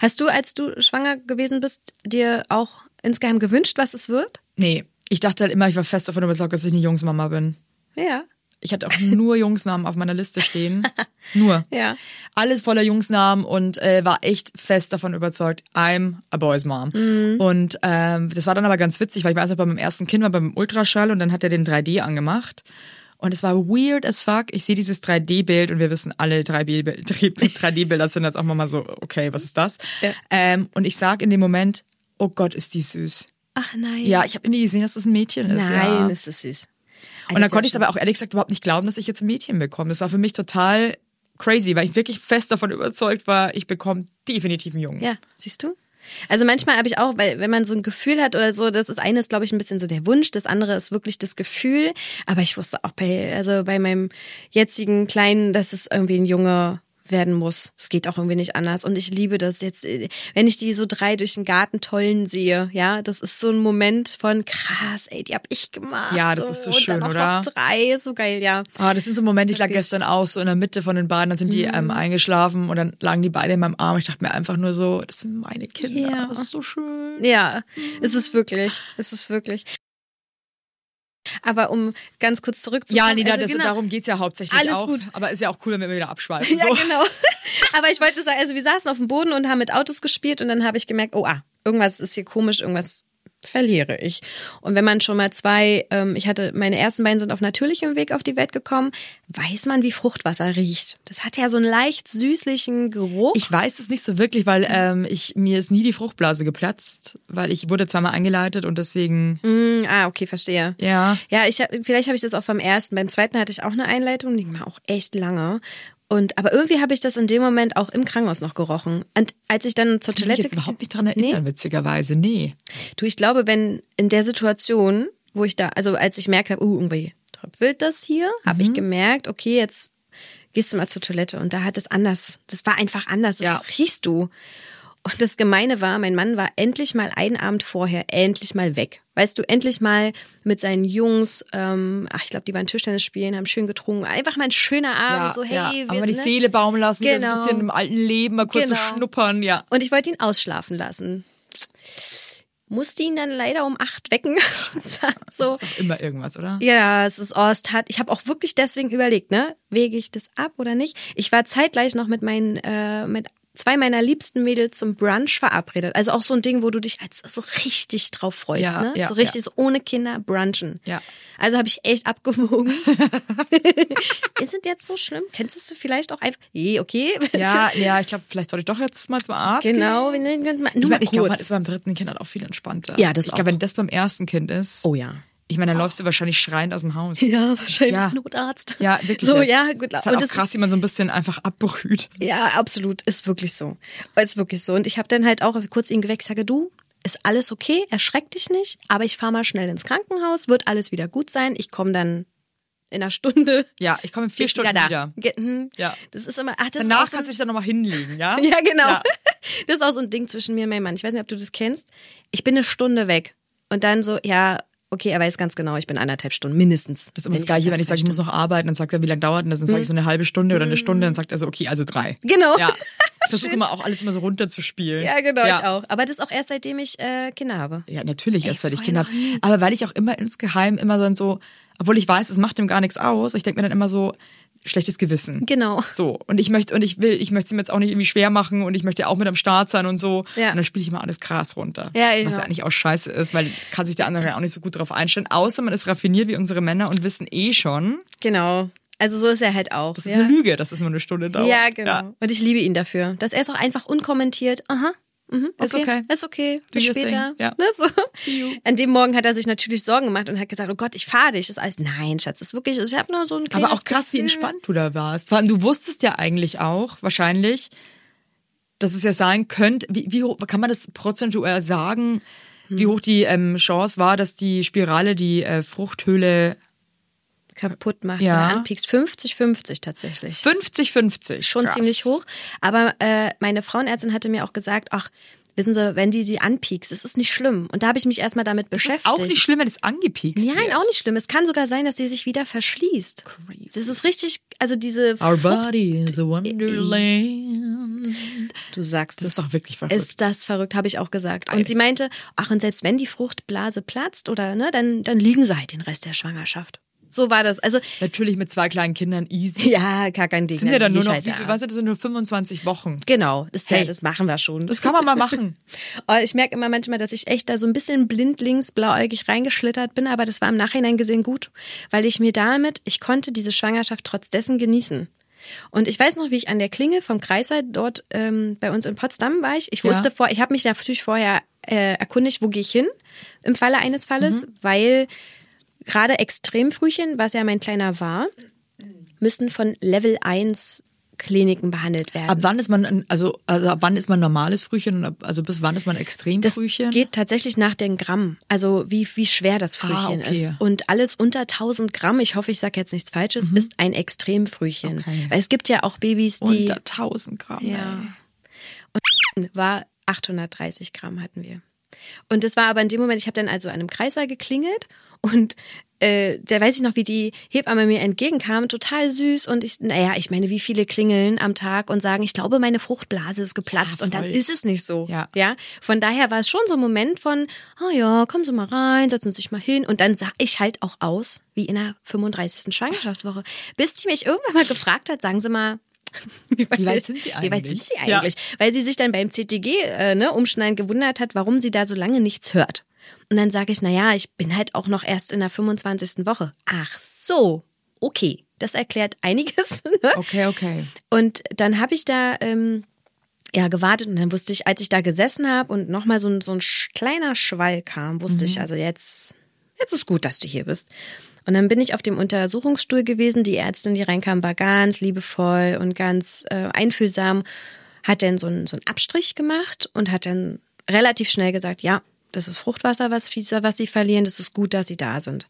Hast du, als du schwanger gewesen bist, dir auch insgeheim gewünscht, was es wird? nee, ich dachte halt immer, ich war fest davon überzeugt, dass ich eine Jungsmama bin. Ja. Ich hatte auch nur Jungsnamen auf meiner Liste stehen. Nur. Ja. Alles voller Jungsnamen und äh, war echt fest davon überzeugt, I'm a boy's mom. Und ähm, das war dann aber ganz witzig, weil ich weiß noch, bei meinem ersten Kind war beim Ultraschall und dann hat er den 3D angemacht. Und es war weird as fuck. Ich sehe dieses 3D-Bild und wir wissen alle, 3D-Bilder sind jetzt auch mal so, okay, was ist das? Ja. Ähm, und ich sag in dem Moment, oh Gott, ist die süß. Ach nein. Ja, ich habe irgendwie gesehen, dass das ein Mädchen ist. Nein, ja. ist das süß. Und dann konnte ich es aber auch ehrlich gesagt überhaupt nicht glauben, dass ich jetzt ein Mädchen bekomme. Das war für mich total crazy, weil ich wirklich fest davon überzeugt war, ich bekomme definitiv einen Jungen. Ja, siehst du? Also manchmal habe ich auch, weil wenn man so ein Gefühl hat oder so, das ist eines, glaube ich, ein bisschen so der Wunsch, das andere ist wirklich das Gefühl. Aber ich wusste auch bei, also bei meinem jetzigen Kleinen, dass es irgendwie ein Junge werden muss. Es geht auch irgendwie nicht anders. Und ich liebe das jetzt, äh, wenn ich die so drei durch den Garten tollen sehe, ja, das ist so ein Moment von krass, ey, die hab ich gemacht. Ja, das ist so schön, oder? Drei, so geil, ja. Ah, das sind so Momente, ich lag Wirklich. gestern auch so in der Mitte von den beiden, dann sind die Mhm. ähm, eingeschlafen und dann lagen die beide in meinem Arm. Ich dachte mir einfach nur so, das sind meine Kinder, Ja. das ist so schön. Ja, es ist wirklich, es ist wirklich. Aber um ganz kurz zurückzukommen. Ja, nee, also das, genau. darum geht's ja hauptsächlich Alles auch. gut. Aber ist ja auch cool, wenn wir wieder abschweifen. Ja, so. genau. Aber ich wollte sagen, also wir saßen auf dem Boden und haben mit Autos gespielt und dann habe ich gemerkt, oh ah, irgendwas ist hier komisch, irgendwas verliere ich. Und wenn man schon mal zwei, ähm, ich hatte, meine ersten beiden sind auf natürlichem Weg auf die Welt gekommen, weiß man, wie Fruchtwasser riecht. Das hat ja so einen leicht süßlichen Geruch. Ich weiß es nicht so wirklich, weil ähm, ich mir ist nie die Fruchtblase geplatzt, weil ich wurde zweimal eingeleitet und deswegen Mm, ah, okay, verstehe. ja. Ja, ich vielleicht habe ich das auch beim ersten. Beim zweiten hatte ich auch eine Einleitung, die war auch echt lange. Und aber irgendwie habe ich das in dem Moment auch im Krankenhaus noch gerochen. Und als ich dann zur Kann ich Toilette jetzt überhaupt nicht dran erinnern, witzigerweise. Nee. Du, ich glaube, wenn in der Situation, wo ich da, also als ich merkte, uh, irgendwie tröpfelt das hier, habe Mhm. ich gemerkt, okay, jetzt gehst du mal zur Toilette und da hat es anders. Das war einfach anders. Das Ja. riechst du. Und das Gemeine war, mein Mann war endlich mal einen Abend vorher endlich mal weg. Weißt du, endlich mal mit seinen Jungs, ähm, ach, ich glaube, die waren Tischtennis spielen, haben schön getrunken. Einfach mal ein schöner Abend, Ja, so, hey, ja. wir Aber mal die ne? Seele baumen lassen, wieder so ein Genau. bisschen im alten Leben, mal kurz Genau. so schnuppern, ja. Und ich wollte ihn ausschlafen lassen. Musste ihn dann leider um acht wecken. Und so, Das ist doch immer irgendwas, oder? Ja, es ist, oh, es tat, ich habe auch wirklich deswegen überlegt, ne, wege ich das ab oder nicht? Ich war zeitgleich noch mit meinen, äh, mit zwei meiner liebsten Mädels zum Brunch verabredet. Also auch so ein Ding, wo du dich als so richtig drauf freust, Ja, ne? ja, so richtig ja. so ohne Kinder brunchen. Ja. Also habe ich echt abgewogen. ist es jetzt so schlimm? Kennst du vielleicht auch einfach? Eh, okay. Ja, ja, ich glaube, vielleicht sollte ich doch jetzt mal zum Arzt genau. gehen. wir nennen- Nur Ich, mal mein, ich glaube, man ist beim dritten Kind halt auch viel entspannter. Ja, das Ich auch. glaube, wenn das beim ersten Kind ist, Oh ja. Ich meine, dann läufst du wahrscheinlich schreiend aus dem Haus. Ja, wahrscheinlich Ja. Notarzt. Ja, wirklich. So, jetzt. ja, gut. Das ist halt auch es krass, wie man so ein bisschen einfach abbrüht. Ja, absolut. Ist wirklich so. Ist wirklich so. Und ich habe dann halt auch kurz ihn geweckt, sage, du, ist alles okay, erschreck dich nicht, aber ich fahre mal schnell ins Krankenhaus, wird alles wieder gut sein. Ich komme dann in einer Stunde. Ja, ich komme in vier Stunden wieder. wieder. da. Ge- mhm. Ja. Das ist immer, ach, das Danach ist auch so kannst du dich dann nochmal hinlegen, ja? Ja, genau. Ja. Das ist auch so ein Ding zwischen mir und meinem Mann. Ich weiß nicht, ob du das kennst. Ich bin eine Stunde weg. Und dann so, ja, okay, er weiß ganz genau, ich bin anderthalb Stunden, mindestens. Das ist immer das Gleiche, wenn ich sage, ich muss noch arbeiten, dann sagt er, wie lange dauert denn das? Dann sage ich so eine halbe Stunde oder eine Stunde, dann sagt er so, okay, also drei. Genau. Ja. Ich versuche immer auch alles immer so runterzuspielen. Ja, genau, ich auch. Aber das auch erst seitdem ich äh, Kinder habe. Ja, natürlich erst, weil ich Kinder habe. Aber weil ich auch immer insgeheim immer dann so, obwohl ich weiß, es macht ihm gar nichts aus, ich denke mir dann immer so, schlechtes Gewissen. Genau. So. Und ich möchte, und ich will, ich möchte es ihm jetzt auch nicht irgendwie schwer machen und ich möchte ja auch mit am Start sein und so. Ja. Und dann spiele ich immer alles krass runter. Ja, Was genau. ja eigentlich auch scheiße ist, weil kann sich der andere ja auch nicht so gut drauf einstellen. Außer man ist raffiniert wie unsere Männer und wissen eh schon, Genau. Also so ist er halt auch. das ist ja. eine Lüge, dass es nur eine Stunde dauert. Ja, genau. Und ich liebe ihn dafür. Dass er ist auch einfach unkommentiert. Aha. Mhm, okay. Ist okay. Ist okay. Bis später. Ja. Ne, so. An dem Morgen hat er sich natürlich Sorgen gemacht und hat gesagt, oh Gott, ich fahre dich. Das ist alles. Nein, Schatz, das ist wirklich, ich habe nur so ein Aber auch krass, wie Gefühl. entspannt du da warst. Vor allem, du wusstest ja eigentlich auch, wahrscheinlich, dass es ja sein könnte, wie, wie hoch, kann man das prozentuell sagen, wie hoch die ähm, Chance war, dass die Spirale die äh, Fruchthöhle kaputt macht, Ja. ja. anpiekst. 50-50 tatsächlich. 50-50. Schon Krass. ziemlich hoch. Aber äh, meine Frauenärztin hatte mir auch gesagt, ach, wissen Sie, wenn die sie anpiekst, es ist nicht schlimm. Und da habe ich mich erstmal damit Das beschäftigt. ist auch nicht schlimm, wenn es angepiekst Nein, wird. auch nicht schlimm. Es kann sogar sein, dass sie sich wieder verschließt. Crazy. Das ist richtig, also diese Our Frucht- body is a wonderland. Du sagst Das es. ist doch wirklich verrückt. Ist das verrückt, habe ich auch gesagt. Geil. Und sie meinte, ach, und selbst wenn die Fruchtblase platzt oder ne, dann, dann liegen sie halt den Rest der Schwangerschaft. So war das. Also Natürlich mit zwei kleinen Kindern easy. ja, gar kein Ding. Sind ja dann geh nur noch, halt wie viel, was sind das, nur 25 Wochen? Genau, das, Hey. das machen wir schon. Das kann man mal machen. Oh, ich merke immer manchmal, dass ich echt da so ein bisschen blindlings blauäugig reingeschlittert bin, aber das war im Nachhinein gesehen gut, weil ich mir damit, ich konnte diese Schwangerschaft trotz dessen genießen. Und ich weiß noch, wie ich an der Klinge vom Kreißsaal dort ähm, bei uns in Potsdam war ich. Ich wusste Ja. vor, ich habe mich natürlich vorher äh, erkundigt, wo gehe ich hin im Falle eines Falles, Mhm. weil gerade Extremfrühchen, was ja mein kleiner war, müssen von Level 1 Kliniken behandelt werden. Ab wann ist man, also, also ab wann ist man normales Frühchen und ab, also bis wann ist man Das Extremfrühchen? geht tatsächlich nach den Gramm, also wie, wie schwer das Frühchen Ah, okay. ist. Und alles unter 1000 Gramm, ich hoffe, ich sage jetzt nichts Falsches, ist ein Extremfrühchen. Mhm. Okay. Weil es gibt ja auch Babys, die Unter 1000 Gramm. Ja. ey. war 830 Gramm hatten wir. Und das war aber in dem Moment, ich habe dann also an einem Kreißsaal geklingelt und äh, da weiß ich noch, wie die Hebamme mir entgegenkam, total süß und ich, naja, ich meine, wie viele klingeln am Tag und sagen, ich glaube, meine Fruchtblase ist geplatzt Ja, und dann ist es nicht so. Ja. ja. Von daher war es schon so ein Moment von, oh ja, kommen Sie mal rein, setzen Sie sich mal hin und dann sah ich halt auch aus wie in der 35. Schwangerschaftswoche. Bis sie mich irgendwann mal gefragt hat, sagen Sie mal, wie weit, Wie weit sind Sie Wie weit eigentlich? sind Sie Ja. eigentlich? Weil sie sich dann beim CTG äh, ne, umschneiden gewundert hat, warum sie da so lange nichts hört. Und dann sage ich, na ja, ich bin halt auch noch erst in der 25. Woche. Ach so, okay. Das erklärt einiges. Ne? Okay, okay. Und dann habe ich da ähm, ja gewartet und dann wusste ich, als ich da gesessen habe und nochmal so ein, so ein kleiner Schwall kam, wusste ich, also jetzt, jetzt ist gut, dass du hier bist. Und dann bin ich auf dem Untersuchungsstuhl gewesen. Die Ärztin, die reinkam, war ganz liebevoll und ganz äh, einfühlsam, hat dann so einen, so einen Abstrich gemacht und hat dann relativ schnell gesagt, ja, das ist Fruchtwasser, was, was sie verlieren, das ist gut, dass sie da sind.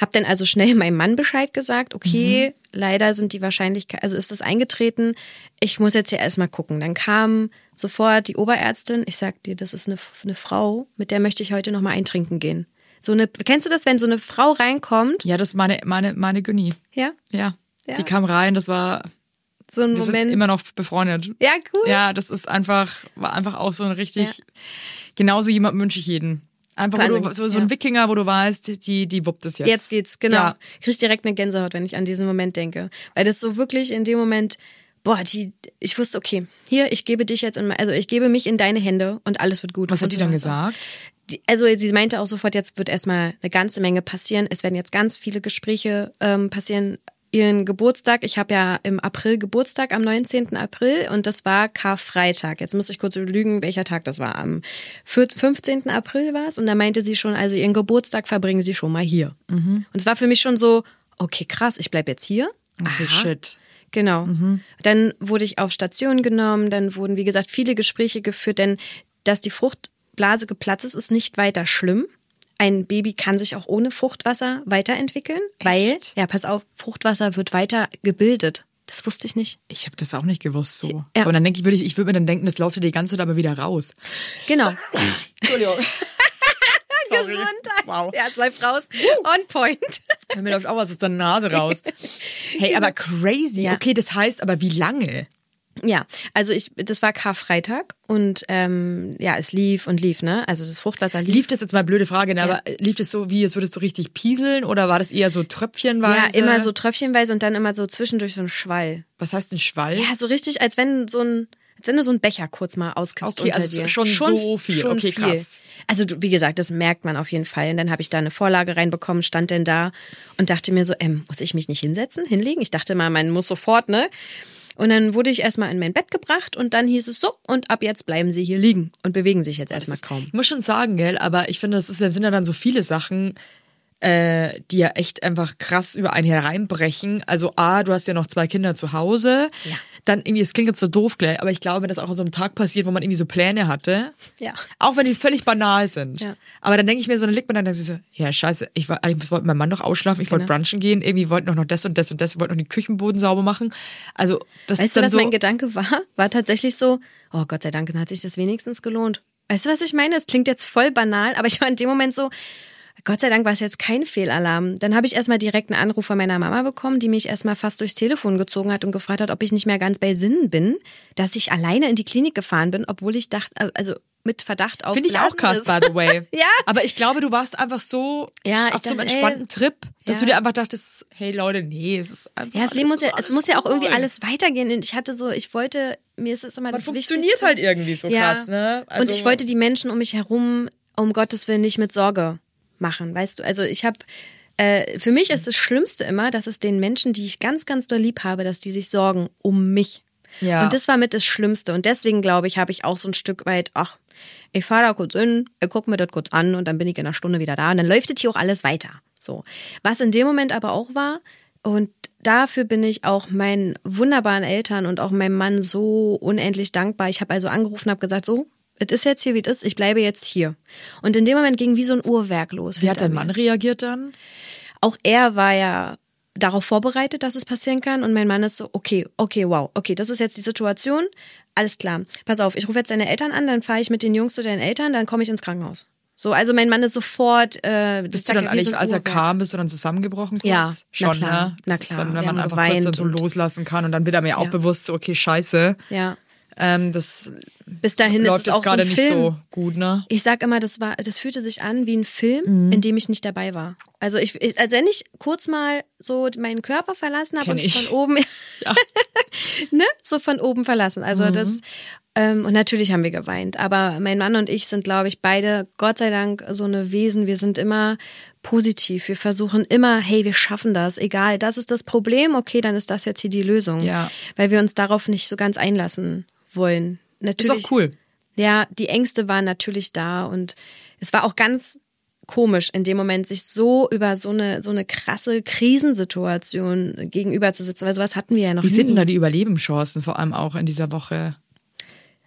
Hab dann also schnell meinem Mann Bescheid gesagt, okay, leider sind die Wahrscheinlichkeit, also ist das eingetreten, ich muss jetzt hier erstmal gucken. Dann kam sofort die Oberärztin, ich sag dir, das ist eine, eine Frau, mit der möchte ich heute nochmal eintrinken gehen. So eine, kennst du das, wenn so eine Frau reinkommt? Ja, das ist meine, meine, meine Günni. Ja, Ja. Ja. Die kam rein, das war, so ein wir Moment. sind immer noch befreundet. ja, cool. Ja, das ist einfach, war einfach auch so ein richtig, genauso jemand wünsche ich jeden. Einfach wo du, Wahnsinn, so, so ja. ein Wikinger, wo du weißt, die, die wuppt es jetzt. Jetzt geht's, genau. Ja. Krieg direkt eine Gänsehaut, wenn ich an diesen Moment denke. Weil das so wirklich in dem Moment, boah, die, ich wusste, okay, hier, ich gebe dich jetzt in, also ich gebe mich in deine Hände und alles wird gut. Was hat die dann gesagt? Die, also sie meinte auch sofort, jetzt wird erstmal eine ganze Menge passieren. Es werden jetzt ganz viele Gespräche ähm, passieren. Ihren Geburtstag, ich habe ja im April Geburtstag, am 19. April und das war Karfreitag. Jetzt muss ich kurz lügen, welcher Tag das war. Am 4 15. April war es und da meinte sie schon, also ihren Geburtstag verbringen sie schon mal hier. Und es war für mich schon so, okay, krass, ich bleib jetzt hier. Okay, Aha. shit. Genau. Dann wurde ich auf Station genommen, dann wurden, wie gesagt, viele Gespräche geführt, denn dass die Fruchtblase geplatzt ist, ist nicht weiter schlimm. Ein Baby kann sich auch ohne Fruchtwasser weiterentwickeln, weil, ja, pass auf, Fruchtwasser wird weiter gebildet. Das wusste ich nicht. Ich habe das auch nicht gewusst so. Ja. Aber dann denke ich, würde ich, ich würde mir dann denken, das läuft ja die ganze Zeit aber wieder raus. Genau. Entschuldigung. Gesundheit. Wow. Ja, es läuft raus. On point. Bei mir läuft auch was aus der Nase raus. Hey, aber crazy. Ja. Okay, das heißt aber wie lange? Ja, also ich, das war Karfreitag und ähm, ja, es lief und lief, ne? Also das Fruchtwasser lief. Lief das jetzt mal blöde Frage, ne? aber lief das so wie, als würdest du richtig pieseln oder war das eher so tröpfchenweise? Ja, immer so tröpfchenweise und dann immer so zwischendurch so ein Schwall. Was heißt ein Schwall? Ja, so richtig, als wenn so ein, als wenn du so einen Becher kurz mal auskippst Okay, unter also dir. schon so viel. Okay, krass. Also wie gesagt, das merkt man auf jeden Fall. Und dann habe ich da eine Vorlage reinbekommen, stand denn da und dachte mir so, ähm, muss ich mich nicht hinsetzen, hinlegen? Ich dachte mal, man muss sofort, ne? Und dann wurde ich erstmal in mein Bett gebracht und dann hieß es so, und ab jetzt bleiben Sie hier liegen und bewegen sich jetzt erstmal kaum. Ich muss schon sagen, gell, aber ich finde, das ist, sind ja dann so viele Sachen, äh, die ja echt einfach krass über einen hereinbrechen. Also A, du hast ja noch zwei Kinder zu Hause. Ja. Dann irgendwie, es klingt jetzt so doof gleich, aber ich glaube, wenn das auch an so einem Tag passiert, wo man irgendwie so Pläne hatte. Ja. Auch wenn die völlig banal sind. Ja. Aber dann denke ich mir so, dann liegt man dann sich so, ja, scheiße, ich, war, eigentlich wollte mein Mann noch ausschlafen, ich wollte Genau. brunchen gehen, irgendwie wollten noch, noch das und das und das, wir wollten noch den Küchenboden sauber machen. Also, das ist Weißt du, dann was so. mein Gedanke war? War tatsächlich so, oh Gott sei Dank, dann hat sich das wenigstens gelohnt. Weißt du, was ich meine? Das klingt jetzt voll banal, aber ich war in dem Moment so, Gott sei Dank war es jetzt kein Fehlalarm. Dann habe ich erstmal direkt einen Anruf von meiner Mama bekommen, die mich erstmal fast durchs Telefon gezogen hat und gefragt hat, ob ich nicht mehr ganz bei Sinnen bin, dass ich alleine in die Klinik gefahren bin, obwohl ich dachte, also mit Verdacht auf Finde ich auch krass, Blasen by the way. Ja. Aber ich glaube, du warst einfach so Ja, ich auf so einem dachte, entspannten ey, Trip, dass ja. du dir einfach dachtest, hey Leute, nee, es ist einfach. Ja, das Leben muss ja, es muss ja auch irgendwie alles weitergehen. Und ich hatte so, ich wollte, mir ist es immer Man das funktioniert Wichtigste. halt irgendwie so Ja. krass, ne? und ich wollte die Menschen um mich herum, um Gottes Willen, nicht mit Sorge machen, weißt du? Also ich habe, äh, für mich ist das Schlimmste immer, dass es den Menschen, die ich ganz, ganz doll lieb habe, dass die sich sorgen um mich. Ja. Und das war mit das Schlimmste. Und deswegen, glaube ich, habe ich auch so ein Stück weit, ach, ich fahre da kurz hin, ich gucke mir das kurz an und dann bin ich in einer Stunde wieder da. Und dann läuft es hier auch alles weiter. So. Was in dem Moment aber auch war, und dafür bin ich auch meinen wunderbaren Eltern und auch meinem Mann so unendlich dankbar. Ich habe also angerufen, habe gesagt, so, es ist jetzt hier, wie es ist, ich bleibe jetzt hier. Und in dem Moment ging wie so ein Uhrwerk los. Wie hat dein. Mann reagiert dann? Auch er war ja darauf vorbereitet, dass es passieren kann. Und mein Mann ist so, okay, okay, wow, okay, das ist jetzt die Situation. Alles klar. Pass auf, ich rufe jetzt deine Eltern an, dann fahre ich mit den Jungs zu deinen Eltern, dann komme ich ins Krankenhaus. So, also mein Mann ist sofort. Äh, Bist du dann eigentlich, so als er Uhrwerk. kam, bist du dann zusammengebrochen kurz? Ja, Schon, na klar, ne? na klar. Dann, wenn man einfach kurz dann so loslassen kann und dann wird er mir auch Ja. bewusst, so, okay, scheiße. Ja. Ähm, das Bis dahin läuft ist es auch so gerade ein nicht so gut, ne? Ich sag immer, das war, das fühlte sich an wie ein Film, Mhm. in dem ich nicht dabei war. Also ich, ich also wenn ich kurz mal so meinen Körper verlassen habe Kenn und ich. von oben, ne, so von oben verlassen. Also Mhm. das ähm, und natürlich haben wir geweint. Aber mein Mann und ich sind, glaube ich, beide Gott sei Dank so eine Wesen. Wir sind immer positiv. Wir versuchen immer, hey, wir schaffen das. Egal, das ist das Problem. Okay, dann ist das jetzt hier die Lösung. Ja. Weil wir uns darauf nicht so ganz einlassen wollen. Ist Natürlich. auch cool. Ja, die Ängste waren natürlich da und es war auch ganz komisch in dem Moment, sich so über so eine so eine krasse Krisensituation gegenüber zu sitzen, weil sowas hatten wir ja noch Wie nie. sind denn da die Überlebenschancen, vor allem auch in dieser Woche?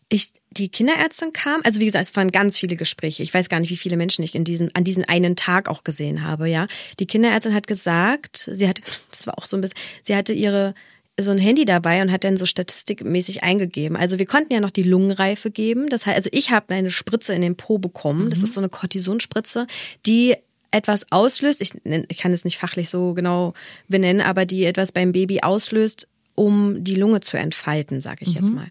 ich, die Kinderärztin kam, also wie gesagt, es waren ganz viele Gespräche. Ich weiß gar nicht, wie viele Menschen ich in diesem, an diesem einen Tag auch gesehen habe, ja. Die Kinderärztin hat gesagt, sie hat, das war auch so ein bisschen, sie hatte ihre, so ein Handy dabei und hat dann so statistikmäßig eingegeben. Also wir konnten ja noch die Lungenreife geben. Das heißt, also ich habe eine Spritze in den Po bekommen. Das ist so eine Cortisonspritze, die etwas auslöst. Ich, ich kann es nicht fachlich so genau benennen, aber die etwas beim Baby auslöst, um die Lunge zu entfalten, sage ich jetzt mal.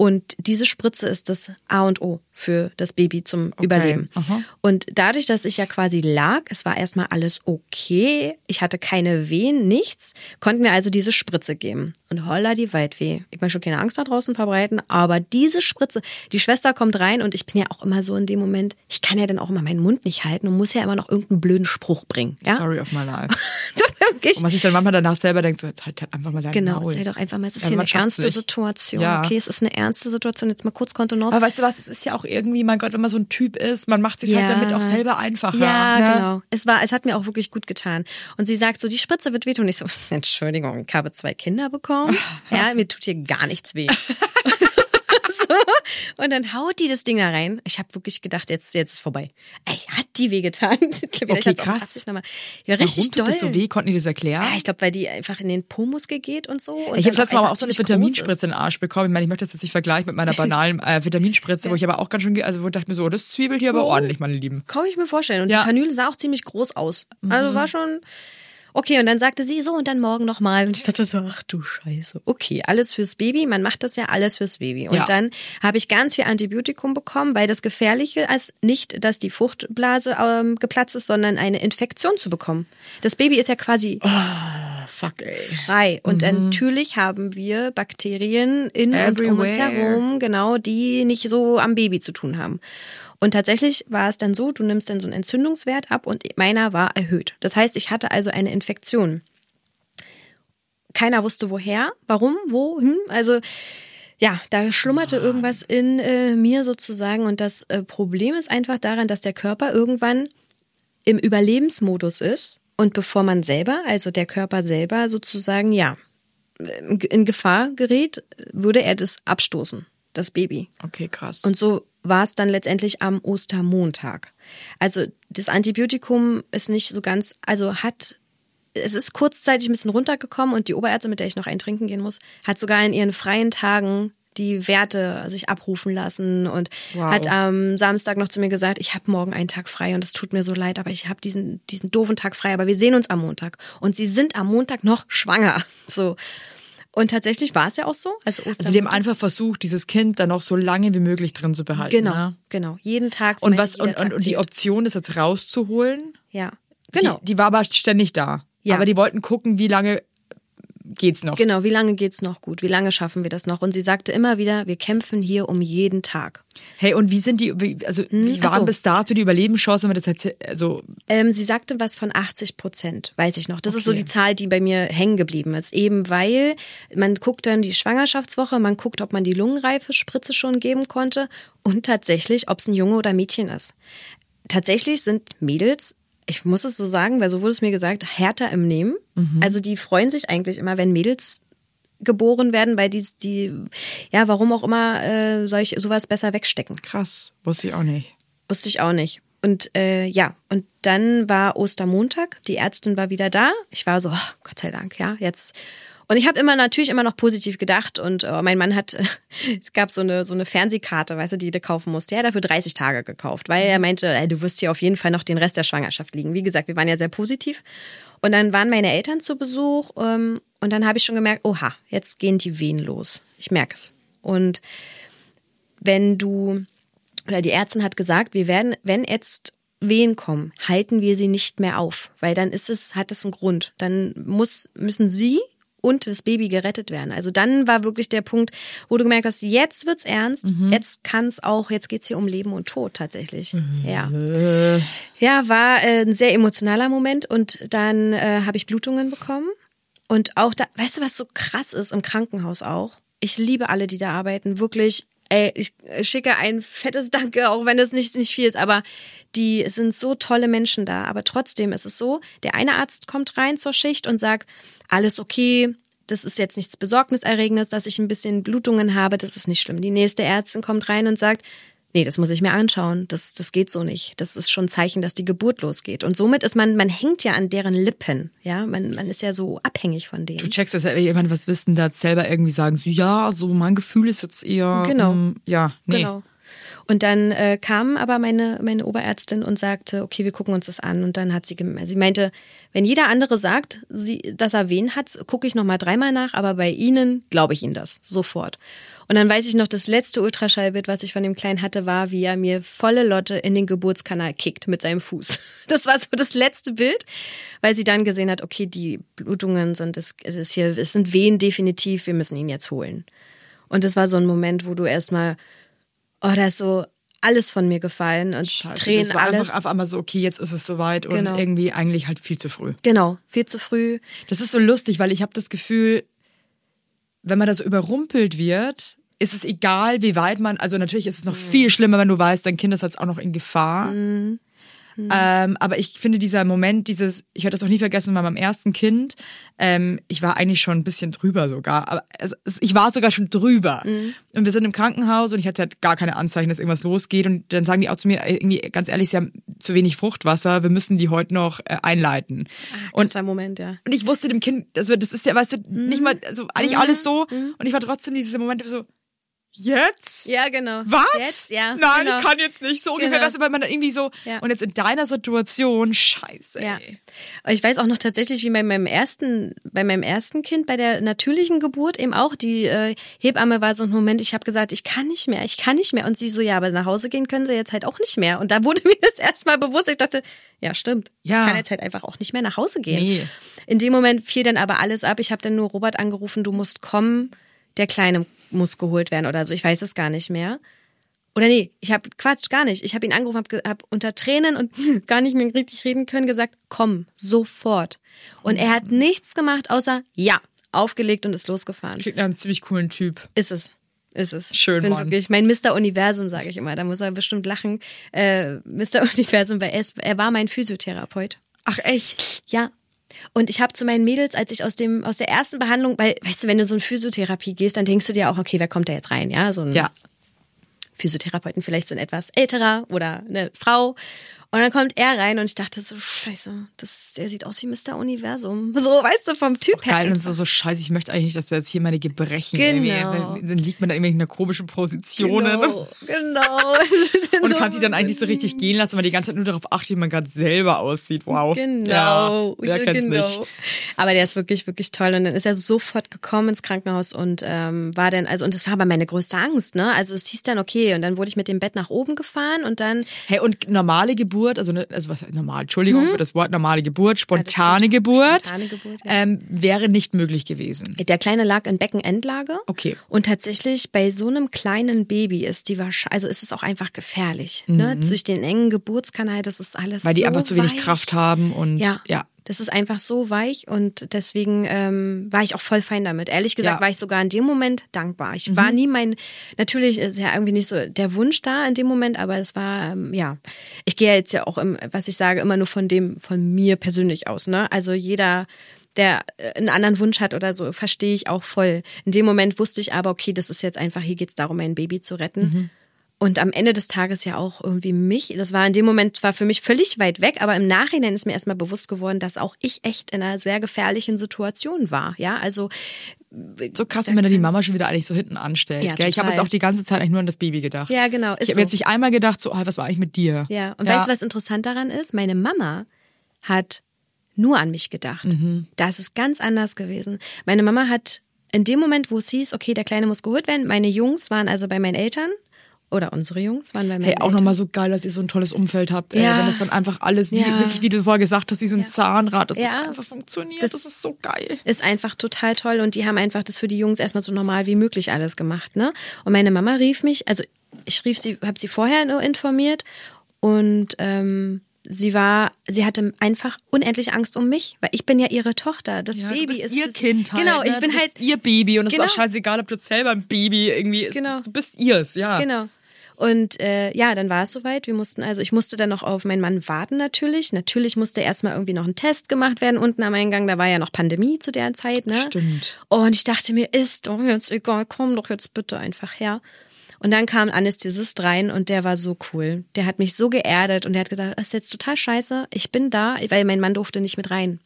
Und diese Spritze ist das A und O für das Baby zum Überleben. aha. Und dadurch, dass ich ja quasi lag, es war erstmal alles okay, ich hatte keine Wehen, nichts, konnten wir also diese Spritze geben. Und holla die Waldweh. Ich möchte schon keine Angst da draußen verbreiten, aber diese Spritze, die Schwester kommt rein und ich bin ja auch immer so in dem Moment, ich kann ja dann auch immer meinen Mund nicht halten und muss ja immer noch irgendeinen blöden Spruch bringen. Ja? Story of my life. Wirklich. Und man sich dann manchmal danach selber denkt, so, jetzt halt halt einfach mal dein Genau, Maul. erzähl doch einfach mal, es ist Ja, hier eine ernste nicht. Situation. Ja. Okay, es ist eine ernste Situation. Jetzt mal kurz Kontenance. Aber weißt du was, es ist ja auch irgendwie, mein Gott, wenn man so ein Typ ist, man macht sich halt damit auch selber einfacher. Ja, ne? genau. Es war, es hat mir auch wirklich gut getan. Und sie sagt so, die Spritze wird wehtun. Und ich so, Entschuldigung, ich habe zwei Kinder bekommen. Ja, mir tut hier gar nichts weh. Und dann haut die das Ding da rein. Ich habe wirklich gedacht, jetzt, jetzt ist vorbei. Ey, hat die wehgetan. Okay, krass. Ja, richtig Warum tut doll. das so weh? Konnten die das erklären? Ja, ich glaube, weil die einfach in den Po-Muskel geht und so. Und Ich habe letztes Mal aber auch so eine Vitaminspritze in den Arsch bekommen. Ich meine, ich möchte das jetzt nicht vergleichen mit meiner banalen äh, Vitaminspritze, wo ich aber auch ganz schön, also wo ich dachte mir so, das zwiebelt hier aber Oh. ordentlich, meine Lieben. Kann ich mir vorstellen. Und Ja. Mhm. die Kanüle sah auch ziemlich groß aus. Also war schon. Okay, und dann sagte sie so und dann morgen nochmal. Und ich dachte so, ach du Scheiße. Okay, alles fürs Baby. Man macht das ja alles fürs Baby. Und Ja. dann habe ich ganz viel Antibiotikum bekommen, weil das Gefährliche ist nicht, dass die Fruchtblase ähm, geplatzt ist, sondern eine Infektion zu bekommen. Das Baby ist ja quasi Fuck, ey. frei. Und natürlich haben wir Bakterien in und um uns herum, genau, die nicht so am Baby zu tun haben. Und tatsächlich war es dann so, du nimmst dann so einen Entzündungswert ab und meiner war erhöht. Das heißt, ich hatte also eine Infektion. Keiner wusste woher, warum, wo, hm. Also ja, da schlummerte irgendwas in äh, mir sozusagen. Und das äh, Problem ist einfach daran, dass der Körper irgendwann im Überlebensmodus ist und bevor man selber, also der Körper selber sozusagen, ja, in Gefahr gerät, würde er das abstoßen, das Baby. Okay, krass. Und so war es dann letztendlich am Ostermontag. Also das Antibiotikum ist nicht so ganz, also hat, es ist kurzzeitig ein bisschen runtergekommen und die Oberärztin, mit der ich noch ein Trinken gehen muss, hat sogar in ihren freien Tagen die Werte sich abrufen lassen und Wow. hat am Samstag noch zu mir gesagt, ich habe morgen einen Tag frei und es tut mir so leid, aber ich habe diesen diesen doofen Tag frei, aber wir sehen uns am Montag und sie sind am Montag noch schwanger, so. Und tatsächlich war es ja auch so. Also, Also die haben einfach versucht, dieses Kind dann noch so lange wie möglich drin zu behalten. genau, Ne? genau. Jeden Tag. sie Und was und, und, und die. Option, das jetzt rauszuholen, Ja, genau. die, die war aber ständig da. Ja. Aber die wollten gucken, wie lange geht's noch. Genau, wie lange geht's noch gut? Wie lange schaffen wir das noch? Und sie sagte immer wieder, wir kämpfen hier um jeden Tag. Hey, und wie sind die, wie, also wie ach waren so. bis dato die Überlebenschancen, wenn das jetzt, also Ähm, sie sagte was von 80 Prozent, weiß ich noch. Das ist so Okay. die Zahl, die bei mir hängen geblieben ist. Eben weil man guckt dann die Schwangerschaftswoche, man guckt, ob man die Lungenreife-Spritze schon geben konnte und tatsächlich, ob es ein Junge oder Mädchen ist. Tatsächlich sind Mädels, ich muss es so sagen, weil so wurde es mir gesagt, härter im Nehmen. Also die freuen sich eigentlich immer, wenn Mädels geboren werden, weil die, die ja, warum auch immer, äh, solch sowas besser wegstecken. krass, wusste ich auch nicht. Wusste ich auch nicht. Und äh, ja, und dann war Ostermontag, die Ärztin war wieder da. Ich war so, oh, Gott sei Dank, ja, jetzt. Und ich habe immer natürlich immer noch positiv gedacht und äh, mein Mann hat, es gab so eine so eine Fernsehkarte, weißt du, die du kaufen musst. Der hat dafür 30 Tage gekauft, weil er meinte, ey, du wirst hier auf jeden Fall noch den Rest der Schwangerschaft liegen. Wie gesagt, wir waren ja sehr positiv. Und dann waren meine Eltern zu Besuch ähm, und dann habe ich schon gemerkt, oha, jetzt gehen die Wehen los. Ich merke es. Und wenn du, oder die Ärztin hat gesagt, wir werden, wenn jetzt Wehen kommen, halten wir sie nicht mehr auf, weil dann ist es, hat es einen Grund. Dann muss, müssen sie und das Baby gerettet werden. Also dann war wirklich der Punkt, wo du gemerkt hast, jetzt wird's ernst, jetzt kann es auch, jetzt geht's hier um Leben und Tod tatsächlich. Ja. Ja, war äh, ein sehr emotionaler Moment und dann äh, habe ich Blutungen bekommen. Und auch da, weißt du, was so krass ist im Krankenhaus auch? Ich liebe alle, die da arbeiten, wirklich. Ey, ich schicke ein fettes Danke, auch wenn es nicht, nicht viel ist, aber die sind so tolle Menschen da. Aber trotzdem ist es so, der eine Arzt kommt rein zur Schicht und sagt, alles okay, das ist jetzt nichts Besorgniserregendes, dass ich ein bisschen Blutungen habe, das ist nicht schlimm. Die nächste Ärztin kommt rein und sagt, nee, das muss ich mir anschauen, das, das geht so nicht. Das ist schon ein Zeichen, dass die Geburt losgeht. Und somit ist man, man hängt ja an deren Lippen, ja, man, man ist ja so abhängig von denen. Du checkst das ja, wenn jemand was wissen, da selber irgendwie sagen, so, ja, also mein Gefühl ist jetzt eher, Genau. mm, ja, nee. Genau. Und dann äh, kam aber meine, meine Oberärztin und sagte, okay, wir gucken uns das an. Und dann hat sie, gem- sie meinte, wenn jeder andere sagt, sie, dass er wen hat, gucke ich noch mal dreimal nach, aber bei Ihnen glaube ich Ihnen das sofort. Und dann weiß ich noch, das letzte Ultraschallbild, was ich von dem Kleinen hatte, war, wie er mir volle Lotte in den Geburtskanal kickt mit seinem Fuß. Das war so das letzte Bild, weil sie dann gesehen hat, okay, die Blutungen sind, es, ist hier, es sind Wehen definitiv, wir müssen ihn jetzt holen. Und das war so ein Moment, wo du erstmal, oh, da ist so alles von mir gefallen und Scheiße, Tränen, das war alles. einfach auf einmal so, okay, jetzt ist es soweit und Genau. irgendwie eigentlich halt viel zu früh. Genau, viel zu früh. Das ist so lustig, weil ich habe das Gefühl, wenn man da so überrumpelt wird, ist es egal, wie weit man, also natürlich ist es noch viel schlimmer, wenn du weißt, dein Kind ist jetzt auch noch in Gefahr. Ähm, aber ich finde dieser Moment, dieses, ich werde das auch nie vergessen, bei meinem ersten Kind, ähm, ich war eigentlich schon ein bisschen drüber sogar, aber es, es, ich war sogar schon drüber. Und wir sind im Krankenhaus und ich hatte halt gar keine Anzeichen, dass irgendwas losgeht. Und dann sagen die auch zu mir, ey, irgendwie, ganz ehrlich, sie haben zu wenig Fruchtwasser, wir müssen die heute noch äh, einleiten. und Ganzer Moment, ja. und ich wusste dem Kind, das, wird- das ist ja, weißt du, nicht mal, also eigentlich alles so. Und ich war trotzdem diese Momente so, jetzt? Ja, genau. Was? Jetzt, ja. Nein, genau. ich kann jetzt nicht. So ungefähr, Genau. weil man dann irgendwie so, Ja. und jetzt in deiner Situation, scheiße, Ja. ey. Ich weiß auch noch tatsächlich, wie bei meinem ersten, bei meinem ersten Kind, bei der natürlichen Geburt eben auch, die äh, Hebamme war so ein Moment, ich habe gesagt, ich kann nicht mehr, ich kann nicht mehr. Und sie so, ja, aber nach Hause gehen können sie jetzt halt auch nicht mehr. Und da wurde mir das erstmal bewusst. Ich dachte, ja, stimmt. Ja. Ich kann jetzt halt einfach auch nicht mehr nach Hause gehen. Nee. In dem Moment fiel dann aber alles ab. Ich habe dann nur Robert angerufen, du musst kommen, der Kleine muss geholt werden oder so. Ich weiß es gar nicht mehr. Oder nee, ich habe Quatsch, gar nicht. Ich habe ihn angerufen, habe hab unter Tränen und gar nicht mehr richtig reden können gesagt, komm, sofort. Und er hat nichts gemacht, außer ja, aufgelegt und ist losgefahren. Klingt nach einem ziemlich coolen Typ. Ist es. Ist es. Schön, Bin Mann. wirklich mein Mr. Universum, sage ich immer. Da muss er bestimmt lachen. Äh, Mr. Universum, weil er, ist, er war mein Physiotherapeut. Ach, echt? Ja. Und ich habe zu meinen Mädels, als ich aus dem aus der ersten Behandlung, weil weißt du, wenn du so in Physiotherapie gehst, dann denkst du dir auch, okay, wer kommt da jetzt rein, ja, so ein Ja. Physiotherapeuten vielleicht so ein etwas älterer oder eine Frau. Und dann kommt er rein und ich dachte so, scheiße, das, der sieht aus wie Mr. Universum. So, weißt du, vom Typ her. Geil, und so, so scheiße, ich möchte eigentlich nicht, dass er jetzt hier meine Gebrechen Genau. dann liegt man da irgendwie in einer komischen Positionen. Genau, genau. Und So- kann sich dann eigentlich so richtig gehen lassen, weil die ganze Zeit nur darauf achtet, wie man gerade selber aussieht. Wow. Genau. Ja, wer kennt's genau. nicht? Aber der ist wirklich, wirklich toll. Und dann ist er sofort gekommen ins Krankenhaus und ähm, war dann, also, und das war aber meine größte Angst, ne? Also es hieß dann, okay, und dann wurde ich mit dem Bett nach oben gefahren und dann Hey, und normale Geburt, also, ne- also was normal, Entschuldigung für das Wort normale Geburt, spontane gut. Geburt, Spontane Geburt, ja. ähm, wäre nicht möglich gewesen. Der Kleine lag in Beckenendlage. Okay. Und tatsächlich bei so einem kleinen Baby ist die wahrscheinlich, also ist es auch einfach gefährlich. Ne? Durch den engen Geburtskanal, das ist alles Mhm. Weil die so einfach zu wenig weich. Kraft haben und Ja. ja. Das ist einfach so weich und deswegen ähm, war ich auch voll fein damit. Ehrlich gesagt Ja. Mhm. war ich sogar in dem Moment dankbar. Ich war nie mein, natürlich ist ja irgendwie nicht so der Wunsch da in dem Moment, aber es war, ähm, ja, ich gehe jetzt ja auch, im, was ich sage, immer nur von dem, von mir persönlich aus. Ne? Also jeder, der äh, einen anderen Wunsch hat oder so, verstehe ich auch voll. In dem Moment wusste ich aber, okay, das ist jetzt einfach, hier geht's darum, ein Baby zu retten. Mhm. Und am Ende des Tages ja auch irgendwie mich. Das war in dem Moment zwar für mich völlig weit weg, aber im Nachhinein ist mir erstmal bewusst geworden, dass auch ich echt in einer sehr gefährlichen Situation war. Ja, also So krass, Da wenn er die Mama schon wieder eigentlich so hinten anstellt. Ja? Ich habe jetzt auch die ganze Zeit eigentlich nur an das Baby gedacht. Ja, genau, Ich habe jetzt so. nicht einmal gedacht, so, ah, was war eigentlich mit dir? Ja, und weißt du, was interessant daran ist? Meine Mama hat nur an mich gedacht. Mhm. Das ist ganz anders gewesen. Meine Mama hat in dem Moment, wo es hieß, okay, der Kleine muss geholt werden, meine Jungs waren also bei meinen Eltern oder unsere Jungs waren bei meinen Hey, auch nochmal so geil, dass ihr so ein tolles Umfeld habt. Ey, Ja. wenn das dann einfach alles, wie, Ja. wirklich, wie du vorher gesagt hast, wie so ein Zahnrad, dass Ja. das einfach funktioniert. Das- Das, ist so geil. ist einfach total toll und die haben einfach das für die Jungs erstmal so normal wie möglich alles gemacht, ne? Und meine Mama rief mich, also ich rief sie, habe sie vorher nur informiert und ähm, sie war, sie hatte einfach unendlich Angst um mich, weil ich bin ja ihre Tochter, das Ja, Baby du bist ist ihr Kind halt. Genau, ne? ich bin du halt ihr Baby und es Genau. ist auch scheißegal, ob du jetzt selber ein Baby irgendwie ist. Genau. Du bist ihrs, ja. Genau. Und äh, ja, dann war es soweit. Wir mussten, also ich musste dann noch auf meinen Mann warten natürlich. Natürlich musste erstmal irgendwie noch ein Test gemacht werden unten am Eingang. Da war ja noch Pandemie zu der Zeit, ne? Stimmt. Und ich dachte mir, ist doch jetzt egal, komm doch jetzt bitte einfach her. Und dann kam ein Anästhesist rein und der war so cool. Der hat mich so geerdet und der hat gesagt, das ist jetzt total scheiße, ich bin da, weil mein Mann durfte nicht mit rein.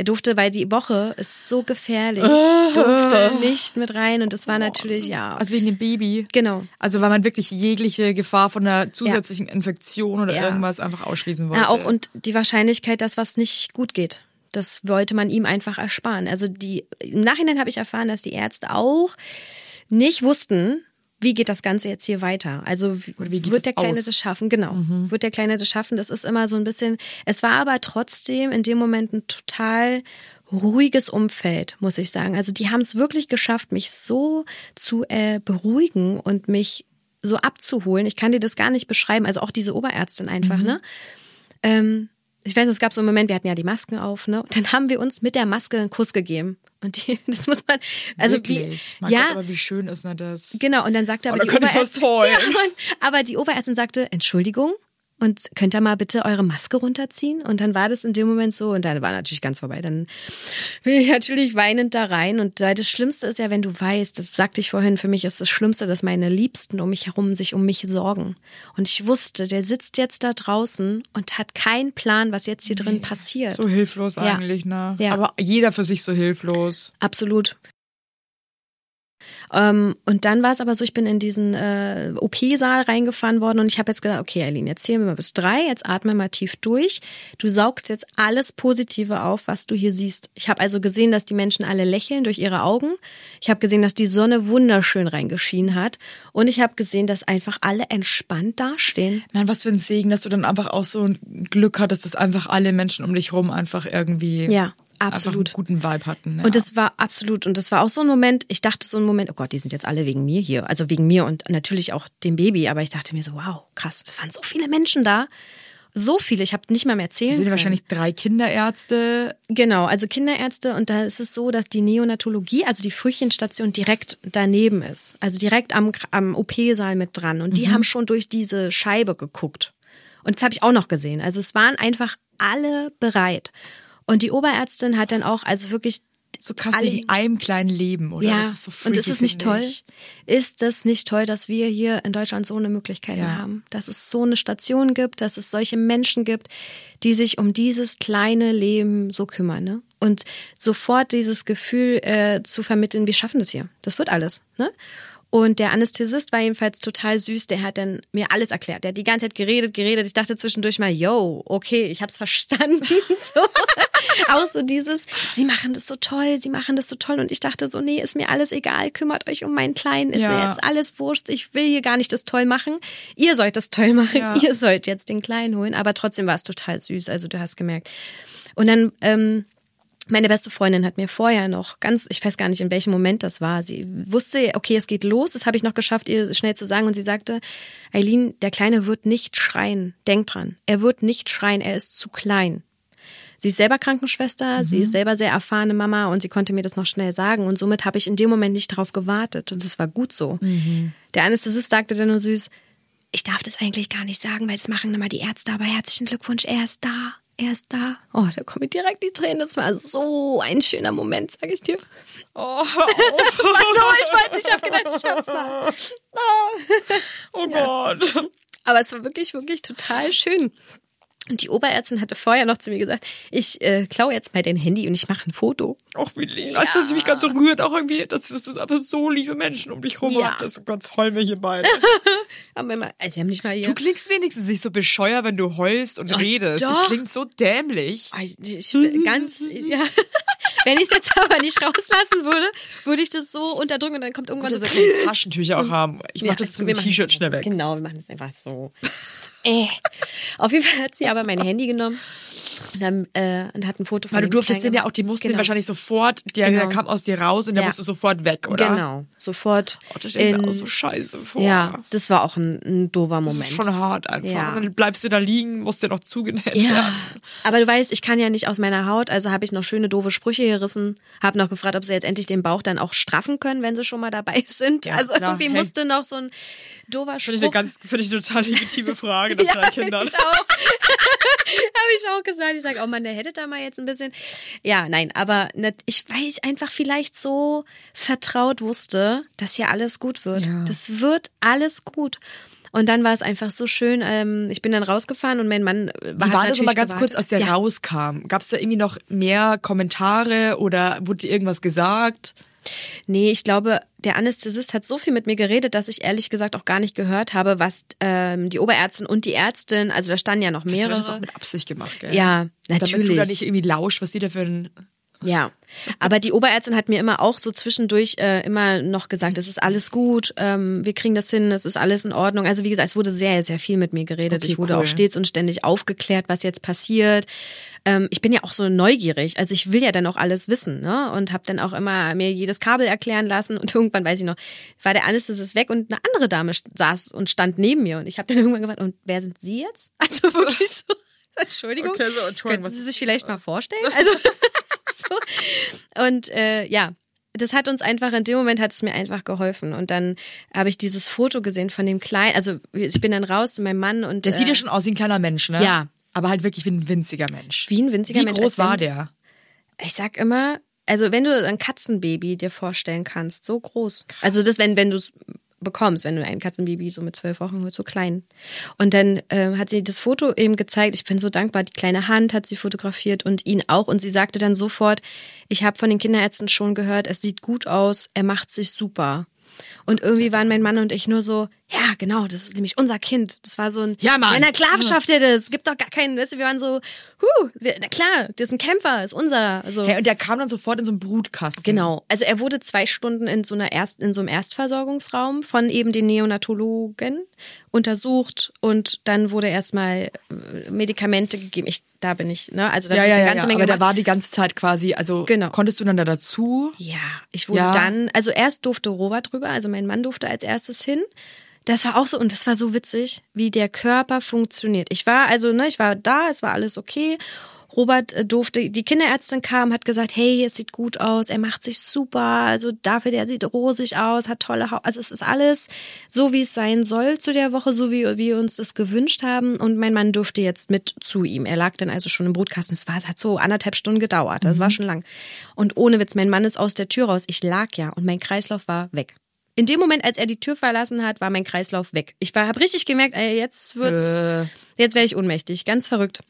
Er durfte, weil die Woche ist so gefährlich, durfte nicht mit rein und das war natürlich, ja. Also wegen dem Baby. Genau. Also weil man wirklich jegliche Gefahr von einer zusätzlichen Infektion oder Ja. irgendwas einfach ausschließen wollte. Ja, auch und die Wahrscheinlichkeit, dass was nicht gut geht. Das wollte man ihm einfach ersparen. Also die im Nachhinein habe ich erfahren, dass die Ärzte auch nicht wussten, wie geht das Ganze jetzt hier weiter? Also wird der Kleine aus? Mhm. das schaffen? Genau. Wird der Kleine das schaffen? Das ist immer so ein bisschen. Es war aber trotzdem in dem Moment ein total ruhiges Umfeld, muss ich sagen. Also die haben es wirklich geschafft, mich so zu äh, beruhigen und mich so abzuholen. Ich kann dir das gar nicht beschreiben. Also auch diese Oberärztin einfach, Mhm. ne? Ähm, ich weiß, es gab so einen Moment, wir hatten ja die Masken auf, ne? Und dann haben wir uns mit der Maske einen Kuss gegeben. Und die, das muss man, also wirklich. wie, Mein ja, Gott, aber wie schön ist denn das? genau. Und dann sagte aber Oh, die Oberärztin, ja, aber die Oberärztin sagte, Entschuldigung. Und könnt ihr mal bitte eure Maske runterziehen? Und dann war das in dem Moment so, und dann war natürlich ganz vorbei. Dann bin ich natürlich weinend da rein. Und das Schlimmste ist ja, wenn du weißt, das sagte ich vorhin, für mich ist das Schlimmste, dass meine Liebsten um mich herum sich um mich sorgen. Und ich wusste, der sitzt jetzt da draußen und hat keinen Plan, was jetzt hier drin passiert. So hilflos Ja. eigentlich, ne? Ja. Aber jeder für sich so hilflos. Absolut. Ähm, und dann war es aber so, ich bin in diesen äh, OP-Saal reingefahren worden und ich habe jetzt gesagt, okay, Eileen, jetzt zählen wir mal bis drei, jetzt atme mal tief durch. Du saugst jetzt alles Positive auf, was du hier siehst. Ich habe also gesehen, dass die Menschen alle lächeln durch ihre Augen. Ich habe gesehen, dass die Sonne wunderschön reingeschienen hat. Und ich habe gesehen, dass einfach alle entspannt dastehen. Mann, was für ein Segen, dass du dann einfach auch so ein Glück hattest, dass einfach alle Menschen um dich rum einfach irgendwie Ja, absolut. einen guten Vibe hatten. Ja. Und das war absolut, und das war auch so ein Moment, ich dachte so ein Moment, oh Gott, die sind jetzt alle wegen mir hier. Also wegen mir und natürlich auch dem Baby, aber ich dachte mir so, wow, krass, das waren so viele Menschen da. So viele, ich habe nicht mal mehr zählen Es sind können. wahrscheinlich drei Kinderärzte. Genau, also Kinderärzte und da ist es so, dass die Neonatologie, also die Frühchenstation direkt daneben ist. Also direkt am, am OP-Saal mit dran. Und die Mhm. haben schon durch diese Scheibe geguckt. Und das habe ich auch noch gesehen. Also es waren einfach alle bereit. Und die Oberärztin hat dann auch, also wirklich, so krass alle- wegen einem kleinen Leben, oder? Ja, Das ist so und ist freaky, es nicht toll? ich. Ist es nicht toll, dass wir hier in Deutschland so eine Möglichkeit Ja. haben? Dass es so eine Station gibt, dass es solche Menschen gibt, die sich um dieses kleine Leben so kümmern, ne? Und sofort dieses Gefühl äh, zu vermitteln, wir schaffen das hier. Das wird alles, ne? Und der Anästhesist war jedenfalls total süß. Der hat dann mir alles erklärt. Der hat die ganze Zeit geredet, geredet. Ich dachte zwischendurch mal, yo, okay, ich hab's verstanden. So. Auch so dieses, sie machen das so toll, sie machen das so toll. Und ich dachte so, nee, ist mir alles egal. Kümmert euch um meinen Kleinen. Ist Ja. mir jetzt alles wurscht. Ich will hier gar nicht das toll machen. Ihr sollt das toll machen. Ja. Ihr sollt jetzt den Kleinen holen. Aber trotzdem war es total süß. Also du hast gemerkt. Und dann, ähm, meine beste Freundin hat mir vorher noch ganz, ich weiß gar nicht, in welchem Moment das war. Sie wusste, okay, es geht los. Das habe ich noch geschafft, ihr schnell zu sagen. Und sie sagte, Eileen, der Kleine wird nicht schreien. Denk dran. Er wird nicht schreien. Er ist zu klein. Sie ist selber Krankenschwester, sie ist selber sehr erfahrene Mama und sie konnte mir das noch schnell sagen. Und somit habe ich in dem Moment nicht darauf gewartet. Und es war gut so. Der Anästhesist sagte dann nur süß, ich darf das eigentlich gar nicht sagen, weil das machen immer die Ärzte, aber herzlichen Glückwunsch, er ist da. Er ist da. Oh, da kommen mir direkt die Tränen. Das war so ein schöner Moment, sag ich dir. Oh, ich wollte, ich habe gedacht, ich schaff's mal. Oh. oh Gott. Aber es war wirklich, wirklich total schön. Und die Oberärztin hatte vorher noch zu mir gesagt, ich äh, klaue jetzt mal dein Handy und ich mache ein Foto. Auch wie lieb. Als dass sie mich ganz so rührt, auch irgendwie, dass das ist einfach so liebe Menschen um dich rum Ja. hat. Das ganz heulen wir hier beide. Aber immer, also wir haben nicht mal hier. Du klingst wenigstens nicht so bescheuert, wenn du heulst und redest. doch. Das klingt so dämlich. Ich, ich, ganz, ja. Wenn ich es jetzt aber nicht rauslassen würde, würde ich das so unterdrücken und dann kommt irgendwann Du so. willst Taschentücher auch haben. Ich mach Ja, das also zum machen T-Shirt das schnell weg. Genau, wir machen das einfach so. Äh. Auf jeden Fall hat sie aber mein Handy genommen und, dann, äh, und hat ein Foto von Weil du durftest den ja auch, die mussten den Genau. wahrscheinlich sofort, der, der Genau. kam aus dir raus und der Ja. musste sofort weg, oder? Genau, sofort. Oh, das stell ich mir auch so scheiße vor. ja, das war auch ein, ein doofer Das Moment. ist schon hart einfach. Ja. Und dann bleibst du da liegen, musst dir noch zugenäht Ja, werden. aber du weißt, ich kann ja nicht aus meiner Haut, also habe ich noch schöne doofe Sprüche gerissen, habe noch gefragt, ob sie jetzt endlich den Bauch dann auch straffen können, wenn sie schon mal dabei sind. Ja, also klar, irgendwie hey. musste noch so ein doofer Spruch. Finde ich eine ganz, finde ich eine total legitime Frage nach ja, drei Kindern. Ich auch. Habe ich auch gesagt. Ich sage, oh Mann, der hätte da mal jetzt ein bisschen. Ja, nein, aber nicht, ich, weil ich einfach vielleicht so vertraut wusste, dass hier alles gut wird. Ja. Das wird alles gut. Und dann war es einfach so schön. Ähm, ich bin dann rausgefahren und mein Mann äh, war Wie war das nochmal ganz kurz, als der ja. rauskam? Gab es da irgendwie noch mehr Kommentare oder wurde irgendwas gesagt? Nee, ich glaube, der Anästhesist hat so viel mit mir geredet, dass ich ehrlich gesagt auch gar nicht gehört habe, was ähm, die Oberärztin und die Ärztin, also da standen ja noch Ich habe das auch mehrere. mit Absicht gemacht, gell? Ja, Damit du da natürlich. nicht irgendwie lauscht, was die da für ein... Ja, aber die Oberärztin hat mir immer auch so zwischendurch äh, immer noch gesagt, es ist alles gut, ähm, wir kriegen das hin, es ist alles in Ordnung. Also wie gesagt, es wurde sehr, sehr viel mit mir geredet. Okay, ich wurde cool. auch stets und ständig aufgeklärt, was jetzt passiert. Ähm, ich bin ja auch so neugierig, also ich will ja dann auch alles wissen, ne? Und habe dann auch immer mir jedes Kabel erklären lassen und irgendwann weiß ich noch, war der Anästhesist weg und eine andere Dame saß und stand neben mir und ich habe dann irgendwann gefragt, und wer sind Sie jetzt? Also wirklich so. Entschuldigung. Okay, so, Entschuldigung, Könnten Sie sich vielleicht mal vorstellen? Also so. Und äh, ja, das hat uns einfach, in dem Moment hat es mir einfach geholfen. Und dann habe ich dieses Foto gesehen von dem Kleinen, also ich bin dann raus zu meinem Mann und Der sieht äh, ja schon aus wie ein kleiner Mensch, ne? Ja. Aber halt wirklich wie ein winziger Mensch. wie ein winziger Wie Mensch. groß als war wenn- der? Ich sag immer, also wenn du ein Katzenbaby dir vorstellen kannst, so groß. Also das, wenn, wenn du es bekommst, wenn du ein Katzenbaby so mit zwölf Wochen holst, so klein. Und dann äh, hat sie das Foto eben gezeigt. Ich bin so dankbar. Die kleine Hand hat sie fotografiert und ihn auch. Und sie sagte dann sofort, ich habe von den Kinderärzten schon gehört, es sieht gut aus, er macht sich super. Und irgendwie waren mein Mann und ich nur so, ja, genau, das ist nämlich unser Kind. Das war so ein, Ja, Mann. Na klar schafft er das. Gibt doch gar keinen, weißt du, wir waren so, huh, wir, na klar, das ist ein Kämpfer, ist unser. So. Hey, und der kam dann sofort in so einen Brutkasten. Genau. Also er wurde zwei Stunden in so einer Erst, in so einem Erstversorgungsraum von eben den Neonatologen untersucht und dann wurde erstmal äh, Medikamente gegeben. Ich, da bin ich, ne? Also da Ja, ja, eine ganze ja. Menge aber gemacht. war die ganze Zeit quasi, also Genau. konntest du dann da dazu? Ja, ich wurde Ja. dann, also erst durfte Robert drüber, also mein Mann durfte als erstes hin. das war auch so, und das war so witzig, wie der Körper funktioniert. Ich war, also, ne, ich war da, es war alles okay. Robert äh, durfte, die Kinderärztin kam, hat gesagt, hey, es sieht gut aus, er macht sich super, also dafür, der sieht rosig aus, hat tolle Haut, also es ist alles so, wie es sein soll zu der Woche, so wie wir uns das gewünscht haben und mein Mann durfte jetzt mit zu ihm. Er lag dann also schon im Brutkasten, es war, es hat so anderthalb Stunden gedauert, das war schon lang. Und ohne Witz, mein Mann ist aus der Tür raus, ich lag ja und mein Kreislauf war weg. In dem Moment, als er die Tür verlassen hat, war mein Kreislauf weg. Ich habe richtig gemerkt, ey, jetzt wird's, Äh. jetzt wäre ich ohnmächtig, ganz verrückt.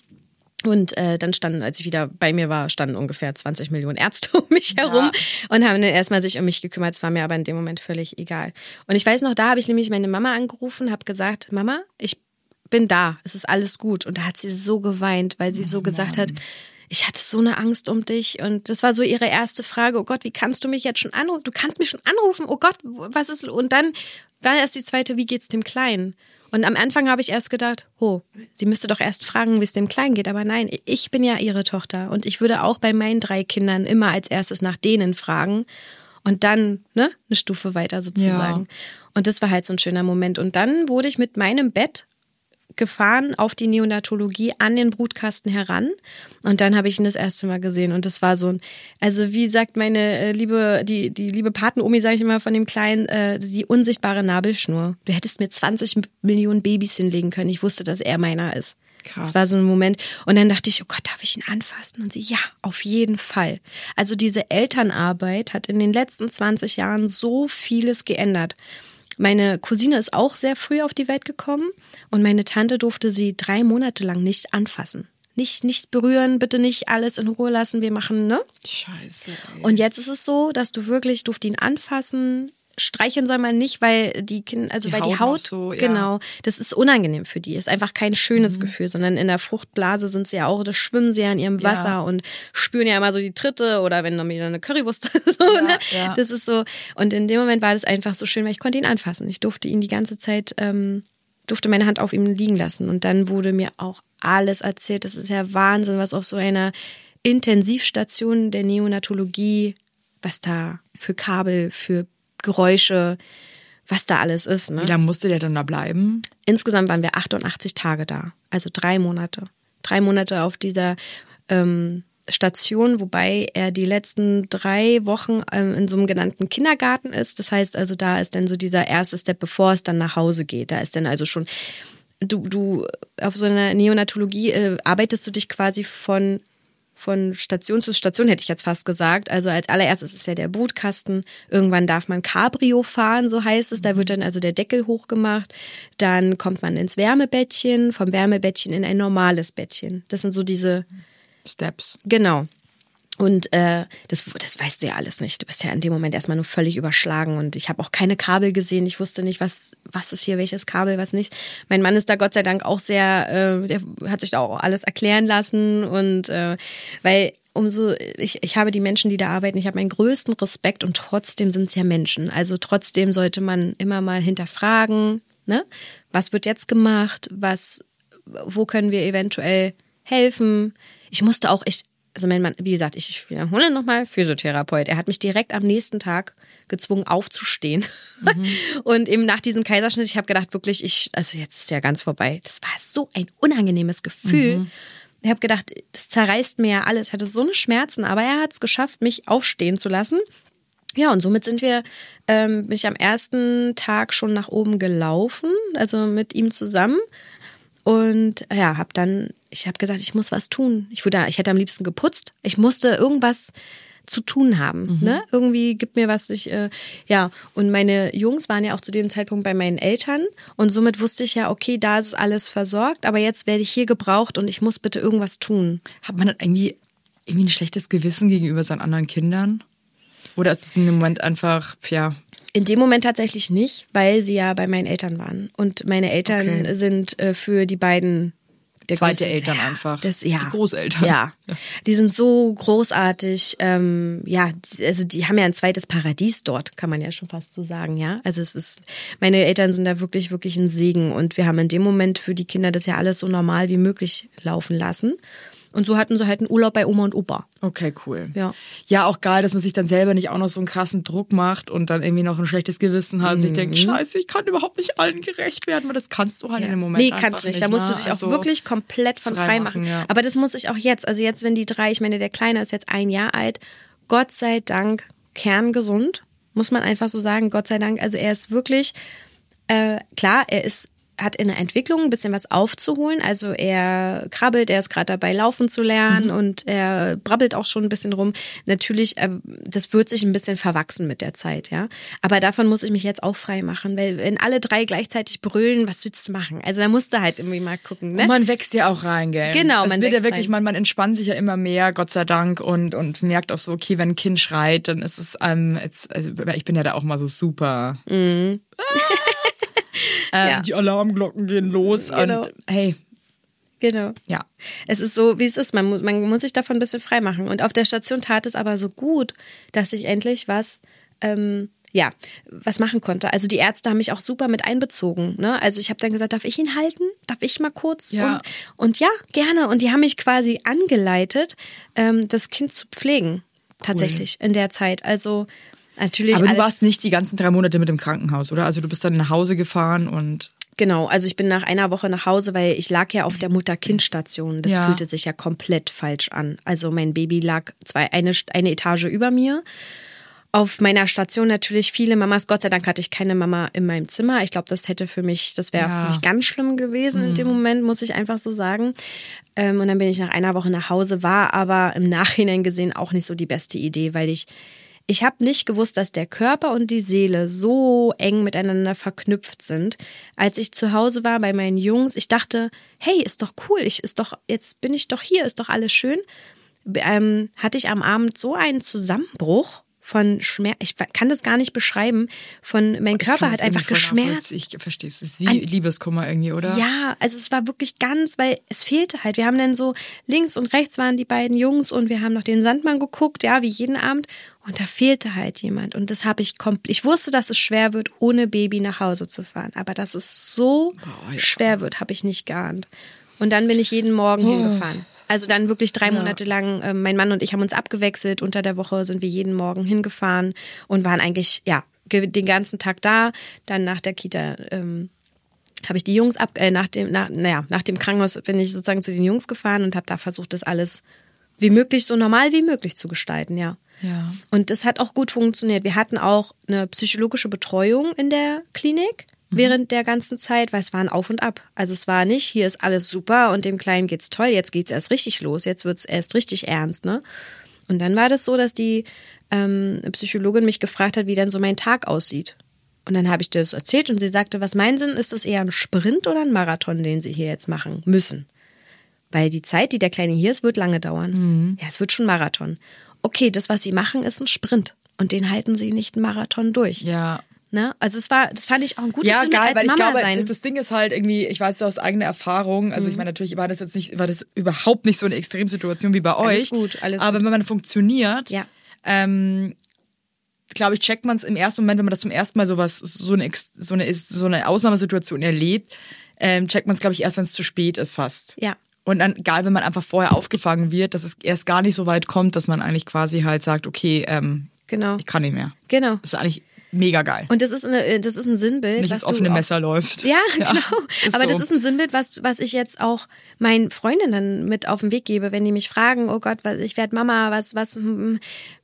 Und äh, dann standen, als ich wieder bei mir war, standen ungefähr 20 Millionen Ärzte um mich herum und haben dann erstmal sich um mich gekümmert. Es war mir aber in dem Moment völlig egal. Und ich weiß noch, da habe ich nämlich meine Mama angerufen, habe gesagt, Mama, ich bin da, es ist alles gut. Und da hat sie so geweint, weil sie so gesagt hat, ich hatte so eine Angst um dich. Und das war so ihre erste Frage, oh Gott, wie kannst du mich jetzt schon anrufen? Du kannst mich schon anrufen, oh Gott, was ist? Und dann war erst die zweite, wie geht's dem Kleinen? Und am Anfang habe ich erst gedacht, oh, sie müsste doch erst fragen, wie es dem Kleinen geht. Aber nein, ich bin ja ihre Tochter. Und ich würde auch bei meinen drei Kindern immer als erstes nach denen fragen. Und dann, ne, eine Stufe weiter sozusagen. Und das war halt so ein schöner Moment. Und dann wurde ich mit meinem Bett gefahren auf die Neonatologie an den Brutkasten heran. Und dann habe ich ihn das erste Mal gesehen. Und das war so ein also wie sagt meine äh, liebe die die liebe Patenomi sage ich immer von dem kleinen äh, die unsichtbare Nabelschnur. Du hättest mir 20 Millionen Babys hinlegen können. Ich wusste dass er meiner ist. Krass. das war so ein Moment. Und dann dachte ich oh Gott darf ich ihn anfassen? Und sie ja auf jeden Fall. Also diese Elternarbeit hat in den letzten 20 Jahren so vieles geändert meine Cousine ist auch sehr früh auf die Welt gekommen und meine Tante durfte sie drei Monate lang nicht anfassen. Nicht, nicht berühren, bitte nicht alles in Ruhe lassen, wir machen, ne? Scheiße. Ey. Und jetzt ist es so, dass du wirklich, durfte ihn anfassen, streicheln soll man nicht, weil die Kinder, also Die weil Haut die Haut, so, ja. genau, das ist unangenehm für die. Ist einfach kein schönes Mhm. Gefühl, sondern in der Fruchtblase sind sie ja auch, das schwimmen sie ja in ihrem Wasser Ja. und spüren ja immer so die Tritte oder wenn dann wieder eine Currywurst so, ne? ja. Das ist so. Und in dem Moment war das einfach so schön, weil ich konnte ihn anfassen. Ich durfte ihn die ganze Zeit, ähm, durfte meine Hand auf ihm liegen lassen. Und dann wurde mir auch alles erzählt. Das ist ja Wahnsinn, was auf so einer Intensivstation der Neonatologie, was da für Kabel, für Geräusche, was da alles ist. Ne? Wie lange musste der dann da bleiben? Insgesamt waren wir 88 Tage da, also drei Monate. Drei Monate auf dieser ähm, Station, wobei er die letzten drei Wochen ähm, in so einem genannten Kindergarten ist. Das heißt also, da ist dann so dieser erste Step, bevor es dann nach Hause geht. Da ist dann also schon, du, du auf so einer Neonatologie äh, arbeitest du dich quasi von von Station zu Station, hätte ich jetzt fast gesagt. Also als allererstes ist ja der Brutkasten. Irgendwann darf man Cabrio fahren, so heißt es. Da wird dann also der Deckel hochgemacht. Dann kommt man ins Wärmebettchen, vom Wärmebettchen in ein normales Bettchen. Das sind so diese, Steps. genau. Und äh, das, das weißt du ja alles nicht. Du bist ja in dem Moment erstmal nur völlig überschlagen. Und ich habe auch keine Kabel gesehen. Ich wusste nicht, was, was ist hier, welches Kabel, was nicht. Mein Mann ist da Gott sei Dank auch sehr, äh, der hat sich da auch alles erklären lassen. Und äh, weil umso, ich, ich habe die Menschen, die da arbeiten, ich habe meinen größten Respekt und trotzdem sind es ja Menschen. Also trotzdem sollte man immer mal hinterfragen, ne? Was wird jetzt gemacht? Was, wo können wir eventuell helfen? Ich musste auch, ich, also mein Mann, wie gesagt, ich wiederhole nochmal, Physiotherapeut. Er hat mich direkt am nächsten Tag gezwungen aufzustehen. Und eben nach diesem Kaiserschnitt, ich habe gedacht, wirklich, ich, also jetzt ist ja ganz vorbei. Das war so ein unangenehmes Gefühl. Ich habe gedacht, das zerreißt mir ja alles. Ich hatte so eine Schmerzen, aber er hat es geschafft, mich aufstehen zu lassen. Ja, und somit sind wir, ähm, bin ich am ersten Tag schon nach oben gelaufen, also mit ihm zusammen. Und ja, habe dann, ich habe gesagt, ich muss was tun. Ich wurde, ich hätte am liebsten geputzt. Ich musste irgendwas zu tun haben, ne? Irgendwie gibt mir was ich äh, ja und meine Jungs waren ja auch zu dem Zeitpunkt bei meinen Eltern und somit wusste ich ja okay da ist alles versorgt aber jetzt werde ich hier gebraucht und ich muss bitte irgendwas tun Hat man dann irgendwie, irgendwie ein schlechtes Gewissen gegenüber seinen anderen Kindern? Oder ist es in dem Moment einfach, ja, In dem Moment tatsächlich nicht, weil sie ja bei meinen Eltern waren. Und meine Eltern Okay. sind äh, für die beiden der Zweite größte- Eltern ja, einfach. Das, ja. Die Großeltern. Ja. Die sind so großartig. Ähm, ja, also die haben ja ein zweites Paradies dort, kann man ja schon fast so sagen, ja. Also es ist, meine Eltern sind da wirklich, wirklich ein Segen. Und wir haben in dem Moment für die Kinder das ja alles so normal wie möglich laufen lassen. Und so hatten sie halt einen Urlaub bei Oma und Opa. Okay, cool. Ja. Ja, auch geil, dass man sich dann selber nicht auch noch so einen krassen Druck macht und dann irgendwie noch ein schlechtes Gewissen hat und sich denkt, scheiße, ich kann überhaupt nicht allen gerecht werden, weil das kannst du halt in dem Moment Nee, einfach kannst du nicht. Da musst du ne? dich auch Also, wirklich komplett von frei frei machen, machen. ja. Aber das muss ich auch jetzt. Also jetzt, wenn die drei, ich meine, der Kleine ist jetzt ein Jahr alt, Gott sei Dank kerngesund, muss man einfach so sagen. Gott sei Dank. Also er ist wirklich, äh, klar, er ist hat in der Entwicklung ein bisschen was aufzuholen. Also er krabbelt, er ist gerade dabei, laufen zu lernen Mhm. und er brabbelt auch schon ein bisschen rum. Natürlich, äh, das wird sich ein bisschen verwachsen mit der Zeit, ja. Aber davon muss ich mich jetzt auch frei machen, weil wenn alle drei gleichzeitig brüllen, was willst du machen? Also da musst du halt irgendwie mal gucken, ne? Und man wächst ja auch rein, gell? Genau, es man wird ja wächst wirklich, rein. man, man entspannt sich ja immer mehr, Gott sei Dank, und, und merkt auch so, okay, wenn ein Kind schreit, dann ist es, ähm, jetzt, also ich bin ja da auch mal so super. ähm, Ja. Die Alarmglocken gehen los Genau. und hey, Genau. ja. Es ist so, wie es ist. Man muss, man muss sich davon ein bisschen frei machen. Und auf der Station tat es aber so gut, dass ich endlich was, ähm, ja, was machen konnte. Also die Ärzte haben mich auch super mit einbezogen. Ne? Also ich habe dann gesagt, darf ich ihn halten? Darf ich mal kurz? Ja. Und, und ja, gerne. Und die haben mich quasi angeleitet, ähm, das Kind zu pflegen. Tatsächlich in der Zeit. Also natürlich. Aber du warst nicht die ganzen drei Monate mit im Krankenhaus, oder? Also du bist dann nach Hause gefahren und Genau, also ich bin nach einer Woche nach Hause, weil ich lag ja auf der Mutter-Kind-Station. Das Ja. fühlte sich ja komplett falsch an. Also mein Baby lag zwei, eine, eine Etage über mir. Auf meiner Station natürlich viele Mamas. Gott sei Dank hatte ich keine Mama in meinem Zimmer. Ich glaube, das hätte für mich, das wäre Ja. für mich ganz schlimm gewesen in dem Moment, muss ich einfach so sagen. Ähm, und dann bin ich nach einer Woche nach Hause, war aber im Nachhinein gesehen auch nicht so die beste Idee, weil ich ich habe nicht gewusst, dass der Körper und die Seele so eng miteinander verknüpft sind. Als ich zu Hause war bei meinen Jungs, ich dachte, hey, ist doch cool, ich ist doch jetzt bin ich doch hier, ist doch alles schön. Ähm, hatte ich am Abend so einen Zusammenbruch von Schmerz, ich kann das gar nicht beschreiben, von mein Körper hat einfach geschmerzt. Ich verstehe es. Es ist wie Liebeskummer irgendwie, oder? Ja, also es war wirklich ganz, weil es fehlte halt. Wir haben dann so links und rechts waren die beiden Jungs und wir haben noch den Sandmann geguckt, ja, wie jeden Abend. Und da fehlte halt jemand. Und das habe ich komplett. Ich wusste, dass es schwer wird, ohne Baby nach Hause zu fahren. Aber dass es so Boah, ja. schwer wird, habe ich nicht geahnt. Und dann bin ich jeden Morgen Oh. hingefahren. Also dann wirklich drei Monate lang, äh, mein Mann und ich haben uns abgewechselt. Unter der Woche sind wir jeden Morgen hingefahren und waren eigentlich, ja, den ganzen Tag da. Dann nach der Kita ähm, habe ich die Jungs ab, äh, nach dem, nach, naja, nach dem Krankenhaus bin ich sozusagen zu den Jungs gefahren und habe da versucht, das alles wie möglich, so normal wie möglich zu gestalten, ja. Ja. Und das hat auch gut funktioniert. Wir hatten auch eine psychologische Betreuung in der Klinik während der ganzen Zeit, weil es war ein Auf und Ab. Also es war nicht, hier ist alles super und dem Kleinen geht's toll, jetzt geht's erst richtig los, jetzt wird's erst richtig ernst, ne? Und dann war das so, dass die ähm, Psychologin mich gefragt hat, wie dann so mein Tag aussieht. Und dann habe ich das erzählt und sie sagte, was meinen Sie, ist das eher ein Sprint oder ein Marathon, den Sie hier jetzt machen müssen? Weil die Zeit, die der Kleine hier ist, wird lange dauern. Mhm. Ja, es wird schon Marathon. Okay, das, was Sie machen, ist ein Sprint. Und den halten Sie nicht einen Marathon durch. Ja. Ne? Also es war, das fand ich auch ein gutes Ja, Sinn geil, als weil ich Mama glaube, sein. Mhm. das, Ding ist halt irgendwie, ich weiß das aus eigener Erfahrung, also ich meine, natürlich war das jetzt nicht, war das überhaupt nicht so eine Extremsituation wie bei Alles euch. gut, alles Aber gut. wenn man funktioniert, Ja. ähm, glaube ich, checkt man es im ersten Moment, wenn man das zum ersten Mal sowas, so eine, so eine, so eine Ausnahmesituation erlebt, ähm, checkt man es, glaube ich, erst, wenn es zu spät ist fast. Ja. Und dann, egal, wenn man einfach vorher aufgefangen wird, dass es erst gar nicht so weit kommt, dass man eigentlich quasi halt sagt, okay, ähm, Genau. ich kann nicht mehr. Genau. Das ist eigentlich mega geil. Und das ist, eine, das ist ein Sinnbild, nicht was ins offene Messer läuft. Ja, genau. Aber so. das ist ein Sinnbild, was, was ich jetzt auch meinen Freundinnen mit auf den Weg gebe, wenn die mich fragen, oh Gott, was, ich werde Mama, was, was, hm,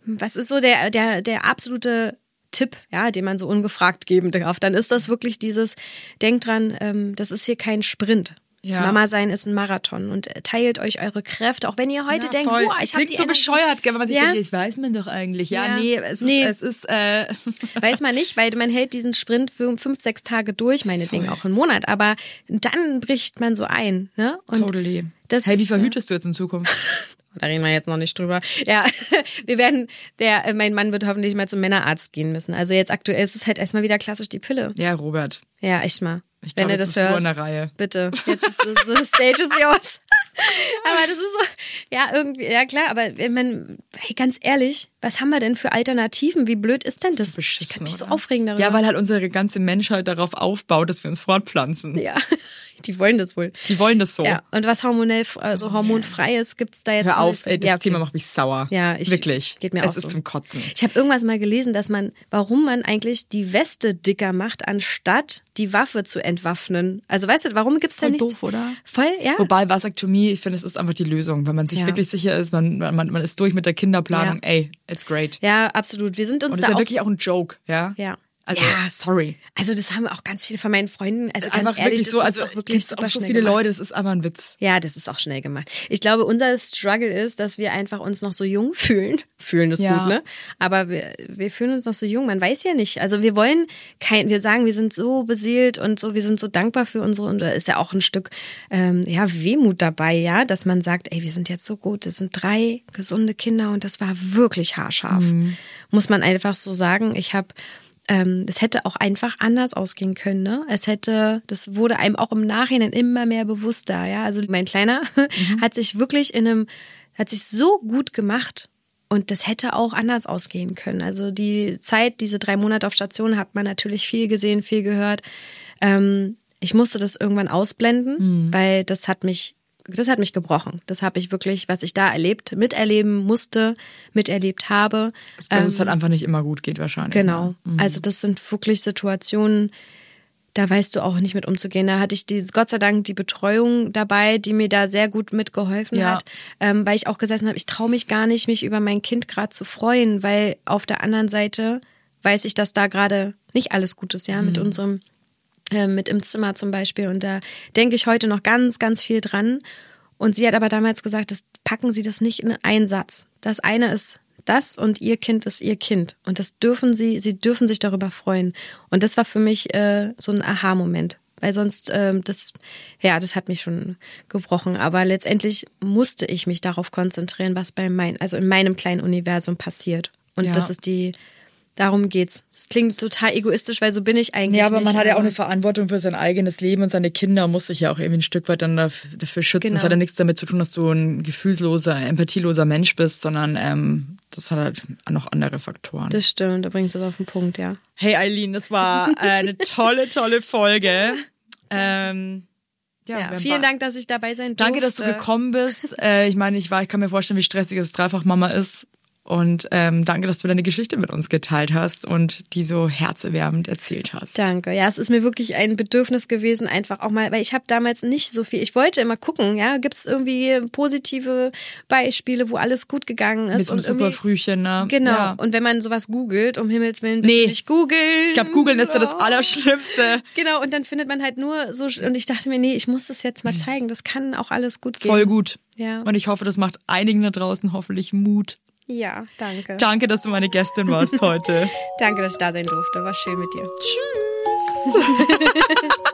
was ist so der, der, der absolute Tipp, ja, den man so ungefragt geben darf, dann ist das wirklich dieses, denkt dran, ähm, das ist hier kein Sprint. Ja. Mama sein ist ein Marathon und teilt euch eure Kräfte, auch wenn ihr heute Ja, denkt, voll. boah, ich habe Klingt die so Energie. bescheuert, wenn man sich Ja. denkt, das weiß man doch eigentlich. Ja, Ja. nee, es ist, Nee. es ist äh, Weiß man nicht, weil man hält diesen Sprint für fünf, sechs Tage durch, meinetwegen auch einen Monat, aber dann bricht man so ein, ne? Und totally. das hey, wie ist, äh, verhütest du jetzt in Zukunft? Da reden wir jetzt noch nicht drüber. Ja, wir werden, der, äh, mein Mann wird hoffentlich mal zum Männerarzt gehen müssen. Also jetzt aktuell ist es halt erstmal wieder klassisch die Pille. Ja, Robert. Ja, echt mal. Ich Wenn glaube, jetzt das hörst. in der Reihe. Bitte. Jetzt ist the stage is yours. Aber das ist so, ja, irgendwie, ja klar, aber wenn man, hey, ganz ehrlich, was haben wir denn für Alternativen? Wie blöd ist denn das? ich Beschissen, kann mich so oder? aufregen darüber. Ja, weil halt unsere ganze Menschheit darauf aufbaut, dass wir uns fortpflanzen. Ja, die wollen das wohl. Die wollen das so. Ja, und was hormonell, also hormonfreies gibt's da jetzt Hör auf, ey, das ja, okay. Thema macht mich sauer. Ja, ich- Wirklich. geht mir es auch ist so. zum Kotzen. Ich habe irgendwas mal gelesen, dass man, warum man eigentlich die Weste dicker macht, anstatt die Waffe zu entwaffnen. Also weißt du, warum gibt's da Voll nichts? doof, oder? Voll, ja. Wobei Vasektomie, ich finde, es ist einfach die Lösung. Wenn man sich Ja. wirklich sicher ist, man, man, man ist durch mit der Kinderplanung, Ja. ey, it's great. ja, absolut. Wir sind uns Und es da ist ja wirklich auch ein Joke, ja? Ja. Also, Ja. sorry. also das haben auch ganz viele von meinen Freunden, also ganz einfach ehrlich, wirklich das so, also wirklich auch so viele gemacht. Leute, das ist einfach ein Witz. Ja, das ist auch schnell gemacht. Ich glaube, unser Struggle ist, dass wir einfach uns noch so jung fühlen. Fühlen ist Ja. gut, ne? Aber wir, wir fühlen uns noch so jung. Man weiß ja nicht. Also wir wollen kein, wir sagen, wir sind so beseelt und so, wir sind so dankbar für unsere, und da ist ja auch ein Stück, ähm, ja, Wehmut dabei, ja, dass man sagt, ey, wir sind jetzt so gut, es sind drei gesunde Kinder und das war wirklich haarscharf. Muss man einfach so sagen. Ich habe ähm, es hätte auch einfach anders ausgehen können. Ne? Es hätte, das wurde einem auch im Nachhinein immer mehr bewusster. Ja, also mein Kleiner hat sich wirklich in einem, hat sich so gut gemacht. Und das hätte auch anders ausgehen können. Also die Zeit, diese drei Monate auf Station, hat man natürlich viel gesehen, viel gehört. Ähm, ich musste das irgendwann ausblenden, weil das hat mich, das hat mich gebrochen. Das habe ich wirklich, was ich da erlebt, miterleben musste, miterlebt habe. Dass es halt einfach nicht immer gut geht wahrscheinlich. Genau. Ne? Also das sind wirklich Situationen, da weißt du auch nicht mit umzugehen. Da hatte ich dieses, Gott sei Dank die Betreuung dabei, die mir da sehr gut mitgeholfen Ja. hat, ähm, weil ich auch gesessen habe, ich traue mich gar nicht, mich über mein Kind gerade zu freuen, weil auf der anderen Seite weiß ich, dass da gerade nicht alles gut ist, ja, Mhm. mit unserem, äh, mit im Zimmer zum Beispiel. Und da denke ich heute noch ganz, ganz viel dran. Und sie hat aber damals gesagt, das packen Sie das nicht in einen Satz. Das eine ist das und ihr Kind ist ihr Kind. Und das dürfen sie, sie dürfen sich darüber freuen. Und das war für mich äh, so ein Aha-Moment. Weil sonst, ähm, das, ja, das hat mich schon gebrochen. Aber letztendlich musste ich mich darauf konzentrieren, was bei mein, also in meinem kleinen Universum passiert. Und Ja. das ist die, darum geht's. Es klingt total egoistisch, weil so bin ich eigentlich. Ja, aber nicht, man hat ja auch eine Verantwortung für sein eigenes Leben und seine Kinder muss sich ja auch irgendwie ein Stück weit dann daf- dafür schützen. Genau. Das hat ja nichts damit zu tun, dass du ein gefühlsloser, empathieloser Mensch bist, sondern ähm, das hat halt noch andere Faktoren. Das stimmt, da bringst du es auf den Punkt, ja. Hey Eileen, das war eine tolle, tolle Folge. Ähm, ja, ja vielen Dank, dass ich dabei sein durfte. Danke, dass du gekommen bist. Äh, ich meine, ich war, ich kann mir vorstellen, wie stressig es dreifach Mama ist. Und ähm, danke, dass du deine Geschichte mit uns geteilt hast und die so herzerwärmend erzählt hast. Danke. Ja, es ist mir wirklich ein Bedürfnis gewesen, einfach auch mal, weil ich habe damals nicht so viel. Ich wollte immer gucken, ja, gibt es irgendwie positive Beispiele, wo alles gut gegangen ist Mit so einem Superfrühchen, ne? Genau. Ja. Und wenn man sowas googelt, um Himmels Willen, bitte Nee. nicht googeln. Ich glaube, googeln ist ja das Oh. Allerschlimmste. Genau, und dann findet man halt nur so, und ich dachte mir, nee, ich muss das jetzt mal zeigen, das kann auch alles gut gehen. Voll gut. Ja. Und ich hoffe, das macht einigen da draußen hoffentlich Mut. Ja, danke. Danke, dass du meine Gästin warst heute. Danke, dass ich da sein durfte. War schön mit dir. Tschüss.